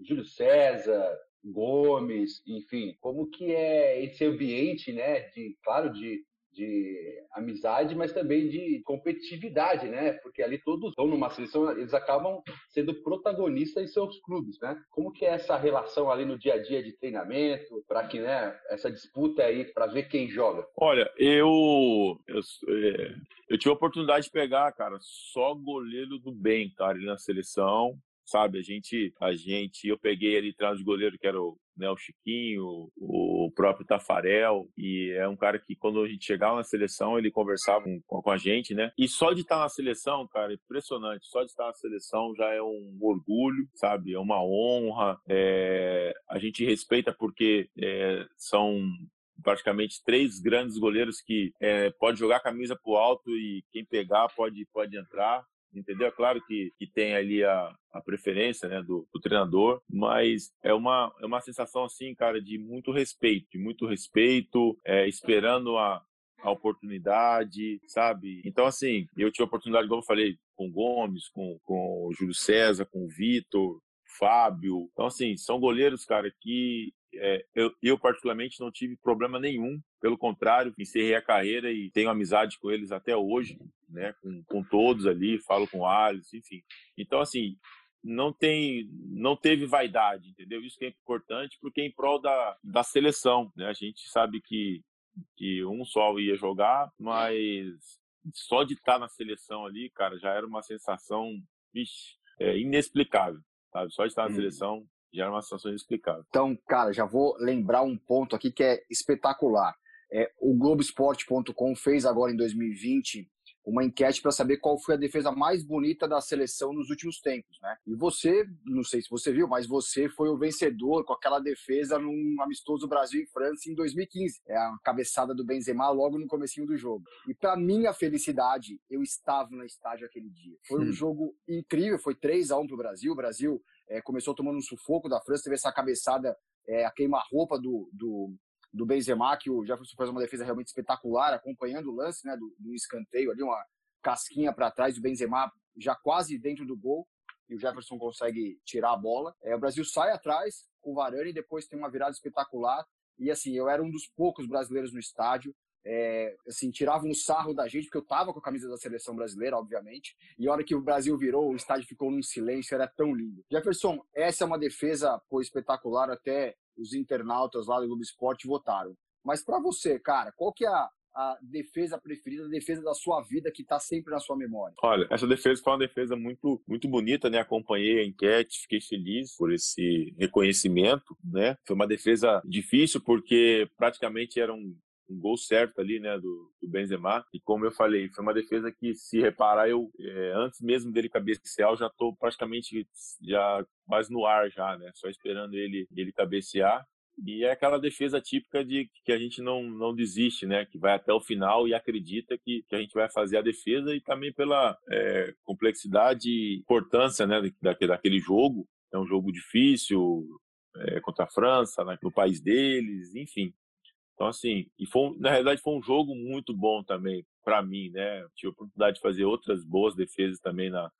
Júlio César, Gomes, enfim, como que é esse ambiente, né, de, claro, de de amizade, mas também de competitividade, né? Porque ali todos estão numa seleção, eles acabam sendo protagonistas em seus clubes, né? Como que é essa relação ali no dia a dia de treinamento, para que, né, essa disputa aí para ver quem joga? Olha, eu eu, é, eu tive a oportunidade de pegar, cara, só goleiro do bem, cara, ali na seleção sabe? A gente, a gente, eu peguei ali atrás de goleiro que era o, né, o Chiquinho, o próprio Tafarel, e é um cara que quando a gente chegava na seleção, ele conversava com, com a gente, né? E só de estar na seleção, cara, impressionante, só de estar na seleção já é um orgulho, sabe? É uma honra, é... a gente respeita porque é, são praticamente três grandes goleiros que é, pode jogar a camisa pro alto e quem pegar pode, pode entrar entendeu? É claro que, que tem ali a, a preferência né, do, do, treinador, mas é uma, é uma sensação assim, cara, de muito respeito, de muito respeito, é, esperando a, a oportunidade, sabe? Então, assim, eu tive a oportunidade, como eu falei, com o Gomes, com, com o Júlio César, com o Vitor, Fábio. Então, assim, são goleiros, cara, que é, eu, eu, particularmente não tive problema nenhum, pelo contrário, encerrei a carreira e tenho amizade com eles até hoje, né, com, com todos ali, falo com o Alisson, enfim. Então, assim, não tem, não teve vaidade, entendeu? Isso que é importante, porque é em prol da, da seleção, né? A gente sabe que, que um só ia jogar, mas só de estar na seleção ali, cara, já era uma sensação, vixe, é, inexplicável, sabe? Só de estar na hum. seleção já era uma situação inexplicável. Então, cara, já vou lembrar um ponto aqui que é espetacular. É, o Globoesporte.com fez agora em 2020 uma enquete para saber qual foi a defesa mais bonita da seleção nos últimos tempos, né? E você, não sei se você viu, mas você foi o vencedor com aquela defesa num amistoso Brasil e França em 2015. É a cabeçada do Benzema logo no comecinho do jogo. E para minha felicidade, eu estava no estádio aquele dia. Foi um jogo incrível, foi 3 a 1 pro Brasil. O Brasil é, começou tomando um sufoco da França, teve essa cabeçada, é, a queima-roupa do, do, do Benzema, que o Jefferson fez uma defesa realmente espetacular, acompanhando o lance né, do, do escanteio ali, uma casquinha para trás, o Benzema já quase dentro do gol, e o Jefferson consegue tirar a bola. É, o Brasil sai atrás com o Varane, e depois tem uma virada espetacular, e assim, eu era um dos poucos brasileiros no estádio, é, assim, tiravam um sarro da gente, porque eu tava com a camisa da seleção brasileira, obviamente, e a hora que o Brasil virou, o estádio ficou num silêncio, era tão lindo. Jefferson, essa é uma defesa pô, espetacular, até os internautas lá do Globo Esporte votaram. Mas para você, cara, qual que é a, a defesa preferida, a defesa da sua vida que está sempre na sua memória? Olha, essa defesa foi uma defesa muito, muito bonita, né? Acompanhei a enquete, fiquei feliz por esse reconhecimento, né? Foi uma defesa difícil porque praticamente era um gol certo ali, né, do, do, Benzema. E como eu falei, foi uma defesa que, se reparar, eu é, antes mesmo dele cabecear, eu já estou praticamente já quase no ar já, né, só esperando ele ele cabecear. E é aquela defesa típica de que a gente não, não desiste, né? Que vai até o final e acredita que, que a gente vai fazer a defesa e também pela é, complexidade e importância né, daquele jogo. É um jogo difícil é, contra a França, né, no país deles, enfim. Então, assim, e foi, na realidade foi um jogo muito bom também para mim, né? Tive a oportunidade de fazer outras boas defesas também na,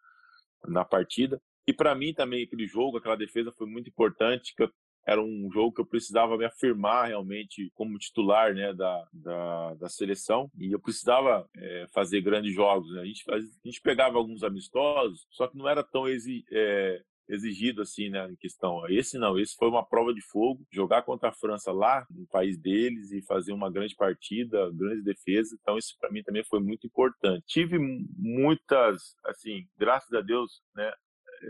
na partida. E para mim também aquele jogo, aquela defesa foi muito importante, que eu, era um jogo que eu precisava me afirmar realmente como titular né, da, da, da seleção e eu precisava é, fazer grandes jogos. Né? A, gente, a gente pegava alguns amistosos, só que não era tão exi, é, exigido assim, né, em questão. Esse não, esse foi uma prova de fogo, jogar contra a França lá no país deles e fazer uma grande partida, grandes defesas. Então isso para mim também foi muito importante. Tive muitas, assim, graças a Deus, né,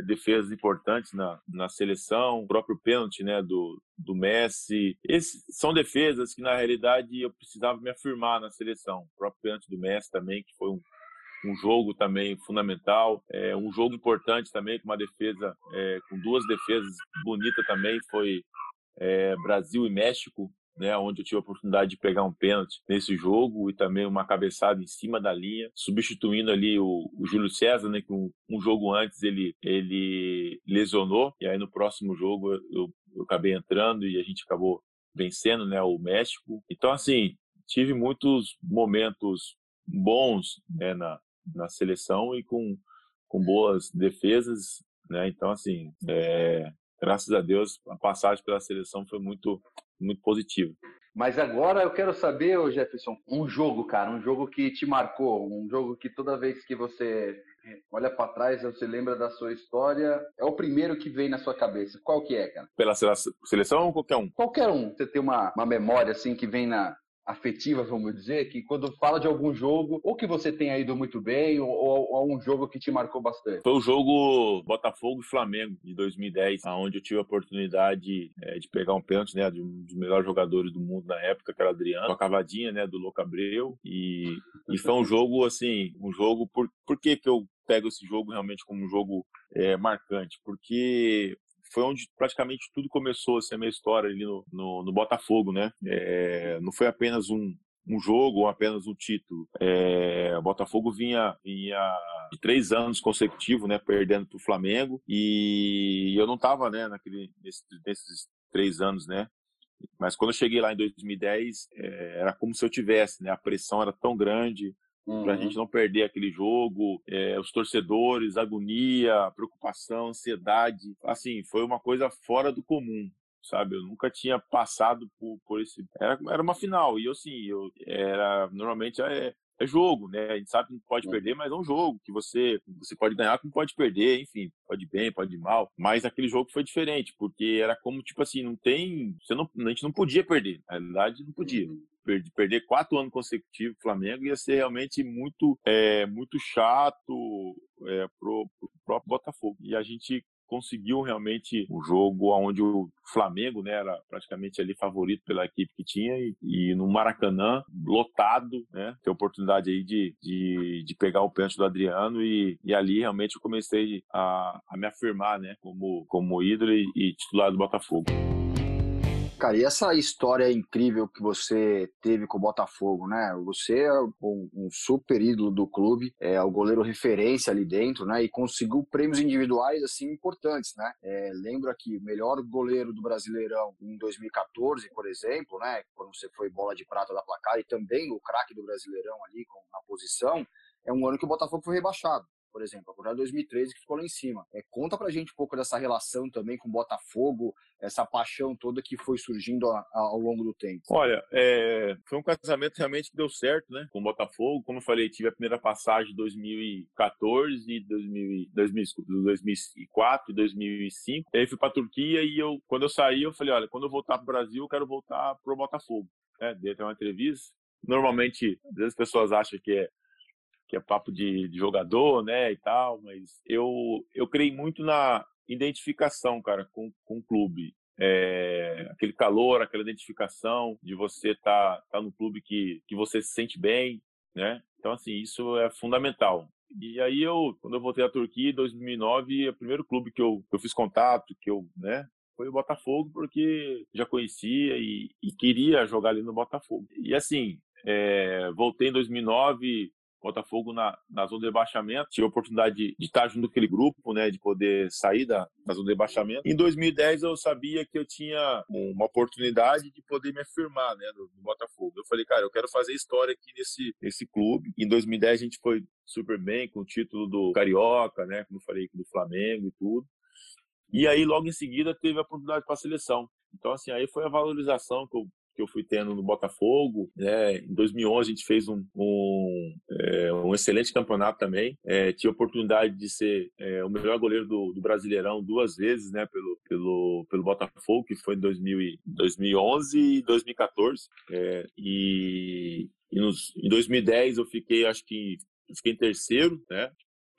defesas importantes na, na seleção, o próprio pênalti né, do, do Messi. Esses são defesas que, na realidade, eu precisava me afirmar na seleção. O próprio pênalti do Messi também, que foi um, um jogo também fundamental, é, um jogo importante também, com uma defesa, é, com duas defesas bonitas também, foi é, Brasil e México, né, onde eu tive a oportunidade de pegar um pênalti nesse jogo e também uma cabeçada em cima da linha, substituindo ali o, o Júlio César, né, que um, um, jogo antes ele, ele lesionou, e aí no próximo jogo eu, eu acabei entrando e a gente acabou vencendo né, o México. Então, assim, tive muitos momentos bons né, na, na seleção e com, com boas defesas, né? Então, assim, é, graças a Deus, a passagem pela seleção foi muito, muito positiva. Mas agora eu quero saber, Jefferson, um jogo, cara, um jogo que te marcou, um jogo que toda vez que você olha para trás, você lembra da sua história, é o primeiro que vem na sua cabeça. Qual que é, cara? Pela seleção ou qualquer um? Qualquer um. Você tem uma, uma memória assim que vem na, afetiva, vamos dizer, que quando fala de algum jogo, ou que você tenha ido muito bem, ou, ou, ou, um jogo que te marcou bastante? Foi o jogo Botafogo e Flamengo de 2010, onde eu tive a oportunidade é, de pegar um pênalti, né, de um dos melhores jogadores do mundo na época, que era Adriano, com a cavadinha, né, do Louco Abreu, e, e foi um jogo, assim, um jogo, por, por que que eu pego esse jogo realmente como um jogo é, marcante? Porque foi onde praticamente tudo começou, assim, a minha história ali no, no, no Botafogo, né? É, não foi apenas um, um jogo ou apenas um título. É, o Botafogo vinha, vinha de três anos consecutivos, né, perdendo para o Flamengo e eu não estava, né, naquele nesse, nesses três anos, né, mas quando eu cheguei lá em 2010 é, era como se eu tivesse, né, a pressão era tão grande uhum. para a gente não perder aquele jogo, é, os torcedores, agonia, preocupação, ansiedade, assim, foi uma coisa fora do comum sabe? Eu nunca tinha passado por, por esse. Era, era uma final, e eu, assim, eu era. Normalmente é, é jogo, né? A gente sabe que não pode perder, mas é um jogo que você, você pode ganhar, como pode perder, enfim, pode bem, pode mal. Mas aquele jogo foi diferente, porque era como, tipo assim, não tem. Você não, a gente não podia perder. Na realidade, não podia. Uhum. Perder quatro anos consecutivos Flamengo ia ser realmente muito, é, muito chato é, pro, pro próprio Botafogo. E a gente conseguiu realmente um jogo onde o Flamengo né, era praticamente ali favorito pela equipe que tinha e, e no Maracanã, lotado, né, ter oportunidade aí de, de, de pegar o pênalti do Adriano e, e ali realmente eu comecei a, a me afirmar né, como, como ídolo e, e titular do Botafogo. Cara, e essa história incrível que você teve com o Botafogo, né? Você é um, um, super ídolo do clube, é o goleiro referência ali dentro, né? E conseguiu prêmios individuais, assim, importantes, né? É, lembro aqui, o melhor goleiro do Brasileirão em 2014, por exemplo, né? Quando você foi bola de prata da placar e também o craque do Brasileirão ali na posição, é um ano que o Botafogo foi rebaixado por exemplo, a Coronel 2013 que ficou lá em cima. É, conta pra gente um pouco dessa relação também com o Botafogo, essa paixão toda que foi surgindo a, a, ao longo do tempo. Olha, é, foi um casamento realmente que deu certo, né, com o Botafogo. Como eu falei, tive a primeira passagem em 2014, 2000, 2004 e 2005. Aí fui pra Turquia e eu, quando eu saí, eu falei, olha, quando eu voltar pro Brasil, eu quero voltar pro Botafogo. É, dei até uma entrevista. Normalmente, às vezes as pessoas acham que é que é papo de, de, jogador, né, e tal, mas eu, eu creio muito na identificação, cara, com, com o clube. É, aquele calor, aquela identificação de você estar tá, tá no clube que, que você se sente bem, né? Então, assim, isso é fundamental. E aí eu, quando eu voltei à Turquia em 2009, o primeiro clube que eu, que eu fiz contato, que eu, né, foi o Botafogo, porque já conhecia e, e queria jogar ali no Botafogo. E assim, é, voltei em 2009, Botafogo na, na zona de rebaixamento. Tive a oportunidade de, de estar junto com aquele grupo, né, de poder sair da, da zona de rebaixamento. Em 2010 eu sabia que eu tinha uma oportunidade de poder me afirmar, né, no, no Botafogo. Eu falei, cara, eu quero fazer história aqui nesse, nesse clube. Em 2010 a gente foi super bem com o título do Carioca, né, como eu falei, do Flamengo e tudo. E aí logo em seguida teve a oportunidade para a seleção. Então, assim, aí foi a valorização que eu que eu fui tendo no Botafogo. Né? Em 2011 a gente fez um, um, é, um excelente campeonato também. É, tive a oportunidade de ser é, o melhor goleiro do, do, Brasileirão duas vezes, né? Pelo, pelo, pelo Botafogo, que foi em 2000 e, 2011 e 2014. É, e, e nos, em 2010 eu fiquei, acho que fiquei em terceiro, né?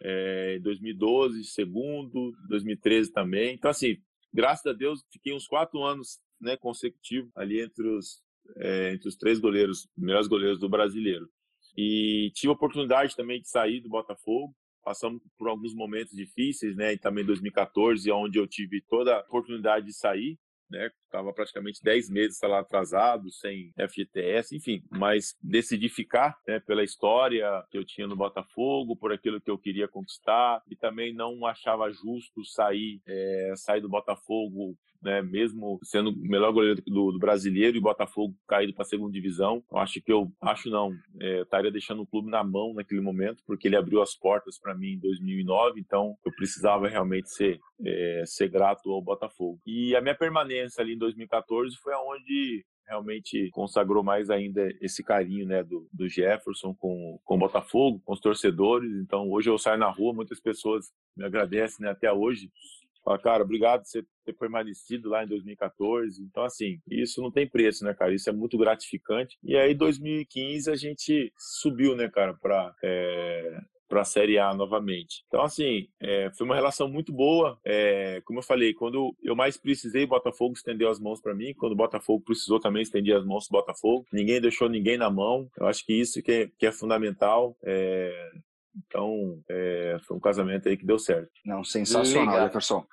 É, em 2012, segundo, 2013 também. Então, assim, graças a Deus, fiquei uns quatro anos né, consecutivo ali entre os, é, entre os três goleiros, melhores goleiros do brasileiro. E tive a oportunidade também de sair do Botafogo. Passamos por alguns momentos difíceis, né? E também 2014, onde eu tive toda a oportunidade de sair né? Estava praticamente 10 meses lá atrasado, sem FGTS, enfim, mas decidi ficar, né, pela história que eu tinha no Botafogo, por aquilo que eu queria conquistar, e também não achava justo sair, é, sair do Botafogo né, mesmo sendo o melhor goleiro do, do brasileiro e Botafogo caído para a segunda divisão. Eu acho que eu acho não, é, estaria deixando o clube na mão naquele momento, porque ele abriu as portas para mim em 2009, então eu precisava realmente ser é, ser grato ao Botafogo. E a minha permanência ali em 2014 foi aonde realmente consagrou mais ainda esse carinho né, do, do Jefferson com, com o Botafogo, com os torcedores. Então, hoje eu saio na rua, muitas pessoas me agradecem né, até hoje Fala, cara, obrigado por você ter permanecido lá em 2014. Então, assim, isso não tem preço, né, cara? Isso é muito gratificante. E aí, 2015, a gente subiu, né, cara, para é, para a Série A novamente. Então, assim, é, foi uma relação muito boa. É, como eu falei, quando eu mais precisei, Botafogo estendeu as mãos para mim. Quando o Botafogo precisou, também estendi as mãos para Botafogo. Ninguém deixou ninguém na mão. Eu acho que isso que é, que é fundamental. Então, é, foi um casamento aí que deu certo. Não, sensacional, Legal. Jefferson.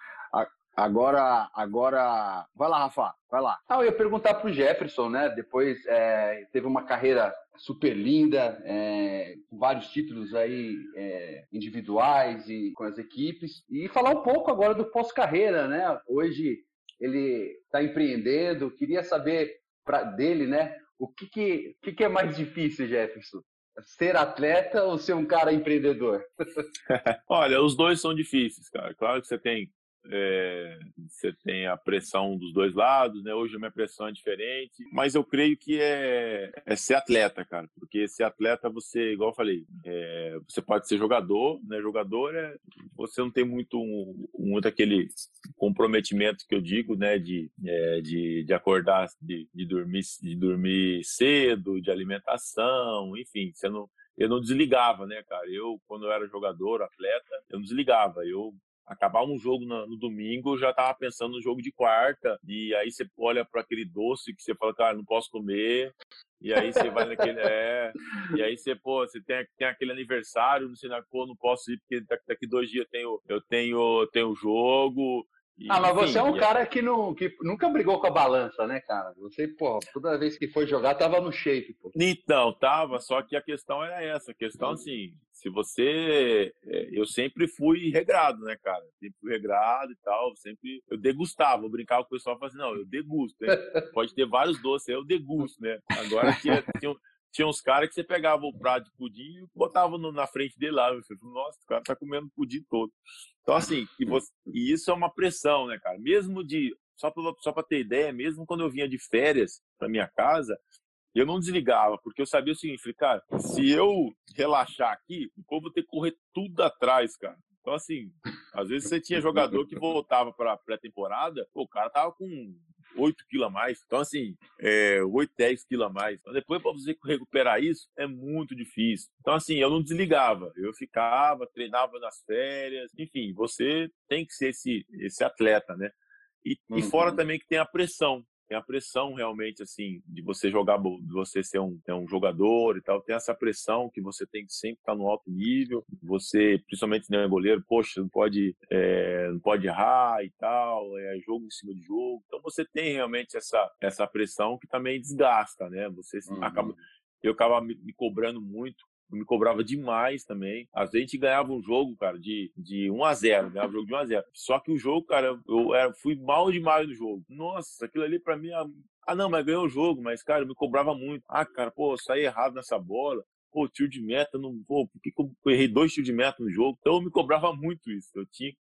Agora, agora, vai lá, Rafa, vai lá. Ah, eu ia perguntar pro Jefferson, né? Depois é, teve uma carreira super linda, é, com vários títulos aí é, individuais e com as equipes. E falar um pouco agora do pós-carreira, né? Hoje ele está empreendendo. Queria saber pra, dele, né? O que, que, que, que é mais difícil, Jefferson? Ser atleta ou ser um cara empreendedor? Olha, os dois são difíceis, cara. Claro que você tem é, você tem a pressão dos dois lados, né? Hoje a minha pressão é diferente, mas eu creio que é, é ser atleta, cara, porque ser atleta você, igual eu falei, é, você pode ser jogador, né? Jogador é você não tem muito muito aquele comprometimento que eu digo, né? De, é, de, de acordar, de, de dormir, de dormir cedo, de alimentação, enfim, você não eu não desligava, né, cara? Eu, quando eu era jogador, atleta, eu não desligava. Eu acabar um jogo no, domingo, eu já tava pensando no jogo de quarta, e aí você olha para aquele doce que você fala, cara, não posso comer, e aí você vai naquele. É, e aí você, pô, você tem, tem aquele aniversário, não sei, pô, não posso ir, porque daqui dois dias eu tenho, eu tenho, tenho jogo. E, ah, mas enfim, você é um cara que, não, que nunca brigou com a balança, né, cara? Você, pô, toda vez que foi jogar, tava no shape, pô. Então, tava, só que a questão era essa, a questão, assim, se você. É, eu sempre fui regrado, né, cara? Sempre fui regrado e tal, sempre. Eu degustava, eu brincava com o pessoal falava assim: não, eu degusto, hein? Pode ter vários doces, eu degusto, né? Agora tinha, tinha, tinha uns caras que você pegava o prato de pudim e botava no, na frente dele lá. Eu falei, nossa, o cara tá comendo pudim todo. Então, assim, e, você, e isso é uma pressão, né, cara? Mesmo de. Só pra, só pra ter ideia, mesmo quando eu vinha de férias pra minha casa, eu não desligava, porque eu sabia o seguinte, falei, cara, se eu relaxar aqui, o povo ter que correr tudo atrás, cara. Então, assim, às vezes você tinha jogador que voltava para pré-temporada, o cara tava com 8 quilos a mais. Então, assim, é, 8, 10 quilos a mais. Então, depois, para você recuperar isso, é muito difícil. Então, assim, eu não desligava. Eu ficava, treinava nas férias. Enfim, você tem que ser esse, esse atleta, né? E, uhum. e fora também que tem a pressão tem a pressão realmente assim de você jogar, de você ser um, um jogador e tal, tem essa pressão que você tem que sempre estar no alto nível, você, principalmente né, goleiro, poxa, não pode, é, não pode errar e tal, é jogo em cima de jogo, então você tem realmente essa, essa pressão que também desgasta, né? Você uhum. acaba, eu acaba me, me cobrando muito me cobrava demais também. Às vezes a gente ganhava um jogo, cara, de, de 1 a 0 ganhava um jogo de 1 a 0 Só que o jogo, cara, eu era, fui mal demais no jogo. Nossa, aquilo ali pra mim. Ah, não, mas ganhou o jogo, mas, cara, eu me cobrava muito. Ah, cara, pô, saí errado nessa bola pô, tiro de meta, não, pô, por que, que eu errei dois tiros de meta no jogo? Então eu me cobrava muito isso. Eu tinha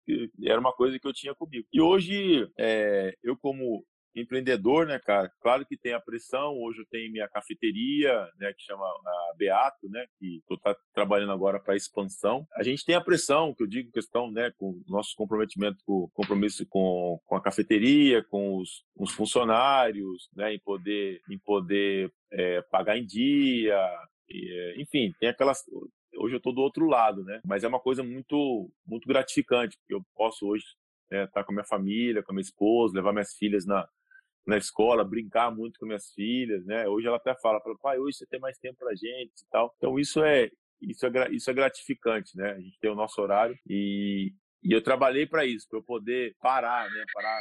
era uma coisa que eu tinha comigo. E hoje, é, eu como empreendedor, né, cara? Claro que tem a pressão. Hoje eu tenho minha cafeteria, né, que chama a Beato, né, que estou tá trabalhando agora para expansão. A gente tem a pressão, que eu digo questão, né, com nosso comprometimento, com compromisso com, com a cafeteria, com os, os funcionários, né, em poder, em poder é, pagar em dia, e, enfim, tem aquelas hoje eu estou do outro lado, né? Mas é uma coisa muito, muito gratificante, porque eu posso hoje estar né, tá com a minha família, com a minha esposa, levar minhas filhas na, na escola, brincar muito com minhas filhas, né? Hoje ela até fala, fala, pai, hoje você tem mais tempo pra gente e tal. Então isso é isso é, isso é gratificante, né? A gente tem o nosso horário e, e eu trabalhei para isso, para eu poder parar, né? Parar,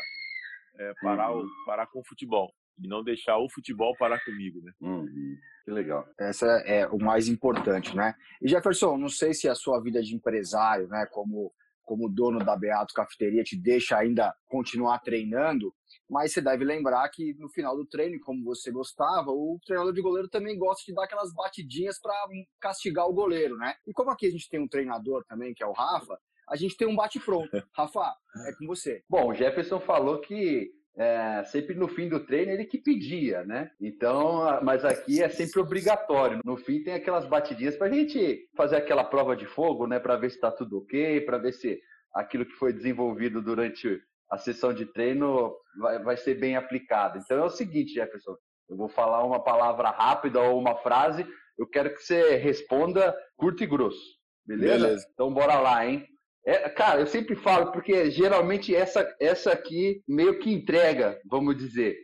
é, parar, uhum. o, parar com o futebol e não deixar o futebol parar comigo, né? Uhum. Que legal. Essa é o mais importante, né? E Jefferson, não sei se a sua vida de empresário, né, como como dono da Beato Cafeteria, te deixa ainda continuar treinando, mas você deve lembrar que no final do treino, como você gostava, o treinador de goleiro também gosta de dar aquelas batidinhas para castigar o goleiro, né? E como aqui a gente tem um treinador também, que é o Rafa, a gente tem um bate-pronto. Rafa, é com você. Bom, o Jefferson falou que é, sempre no fim do treino ele que pedia, né? Então, mas aqui é sempre obrigatório. No fim tem aquelas batidinhas para a gente fazer aquela prova de fogo, né? Para ver se está tudo ok, para ver se aquilo que foi desenvolvido durante a sessão de treino vai, vai ser bem aplicado. Então é o seguinte, Jefferson, eu vou falar uma palavra rápida ou uma frase, eu quero que você responda curto e grosso. Beleza? Beleza. Então bora lá, hein? É, cara, eu sempre falo, porque geralmente essa, essa aqui meio que entrega, vamos dizer.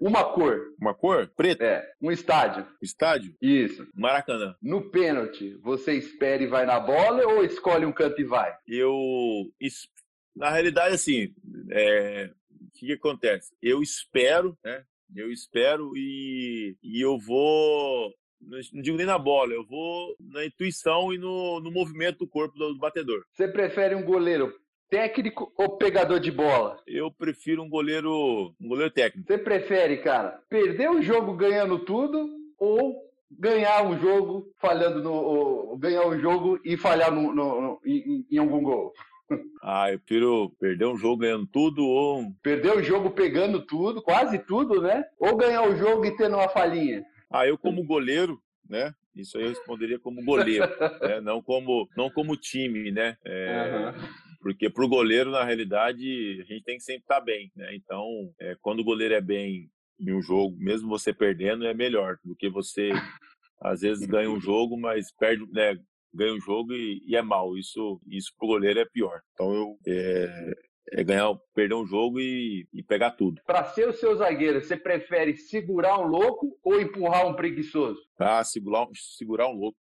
Uma cor. Uma cor? Preta. É. Um estádio. Estádio? Isso. Maracanã. No pênalti, você espera e vai na bola ou escolhe um canto e vai? Eu. Na realidade, assim, é... o que, que acontece? Eu espero, né? Eu espero e, e eu vou não digo nem na bola, eu vou na intuição e no, no movimento do corpo do, do batedor. Você prefere um goleiro técnico ou pegador de bola? Eu prefiro um goleiro, um goleiro técnico. Você prefere, cara, perder o jogo ganhando tudo ou ganhar um jogo falhando no ganhar um jogo e falhar no, no, no em, em algum gol? Ah, eu prefiro perder um jogo ganhando tudo ou. Perder o jogo pegando tudo, quase tudo, né? Ou ganhar o jogo e tendo uma falhinha. Ah, eu como goleiro, né? Isso aí eu responderia como goleiro, né? não como não como time, né? É, uhum. Porque para o goleiro, na realidade, a gente tem que sempre estar tá bem, né? Então, é, quando o goleiro é bem em um jogo, mesmo você perdendo, é melhor do que você às vezes ganha um jogo, mas perde, né, ganha um jogo e, e é mal. Isso, isso pro goleiro é pior. Então eu é, é ganhar, perder um jogo e, e pegar tudo. Para ser o seu zagueiro, você prefere segurar um louco ou empurrar um preguiçoso? Ah, segurar, segurar um louco.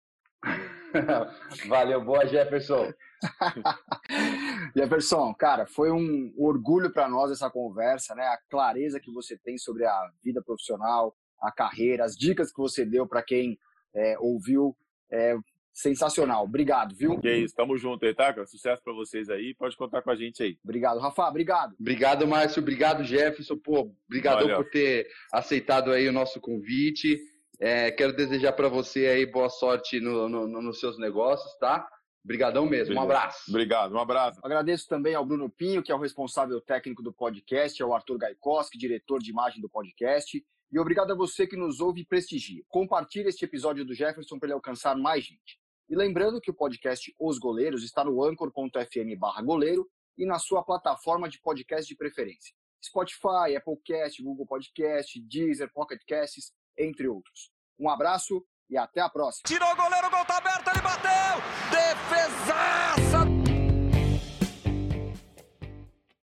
Valeu, boa Jefferson. Jefferson, cara, foi um orgulho para nós essa conversa, né? A clareza que você tem sobre a vida profissional, a carreira, as dicas que você deu para quem é, ouviu. É, sensacional. Obrigado, viu? Que isso, tamo junto aí, tá? Sucesso para vocês aí. Pode contar com a gente aí. Obrigado, Rafa. Obrigado. Obrigado, Márcio. Obrigado, Jefferson. Pô, obrigado por ter aceitado aí o nosso convite. É, quero desejar para você aí boa sorte no, no, no, nos seus negócios, tá? Obrigadão mesmo. Um abraço. Obrigado, um abraço. Agradeço também ao Bruno Pinho, que é o responsável técnico do podcast, ao Arthur Gaikoski, diretor de imagem do podcast. E obrigado a você que nos ouve e prestigia. Compartilhe este episódio do Jefferson para ele alcançar mais gente. E lembrando que o podcast Os Goleiros está no anchor.fm goleiro e na sua plataforma de podcast de preferência. Spotify, Applecast, Google Podcast, Deezer, Pocket Casts, entre outros. Um abraço e até a próxima. Tirou o goleiro, gol tá aberto, ele bateu! Defesaça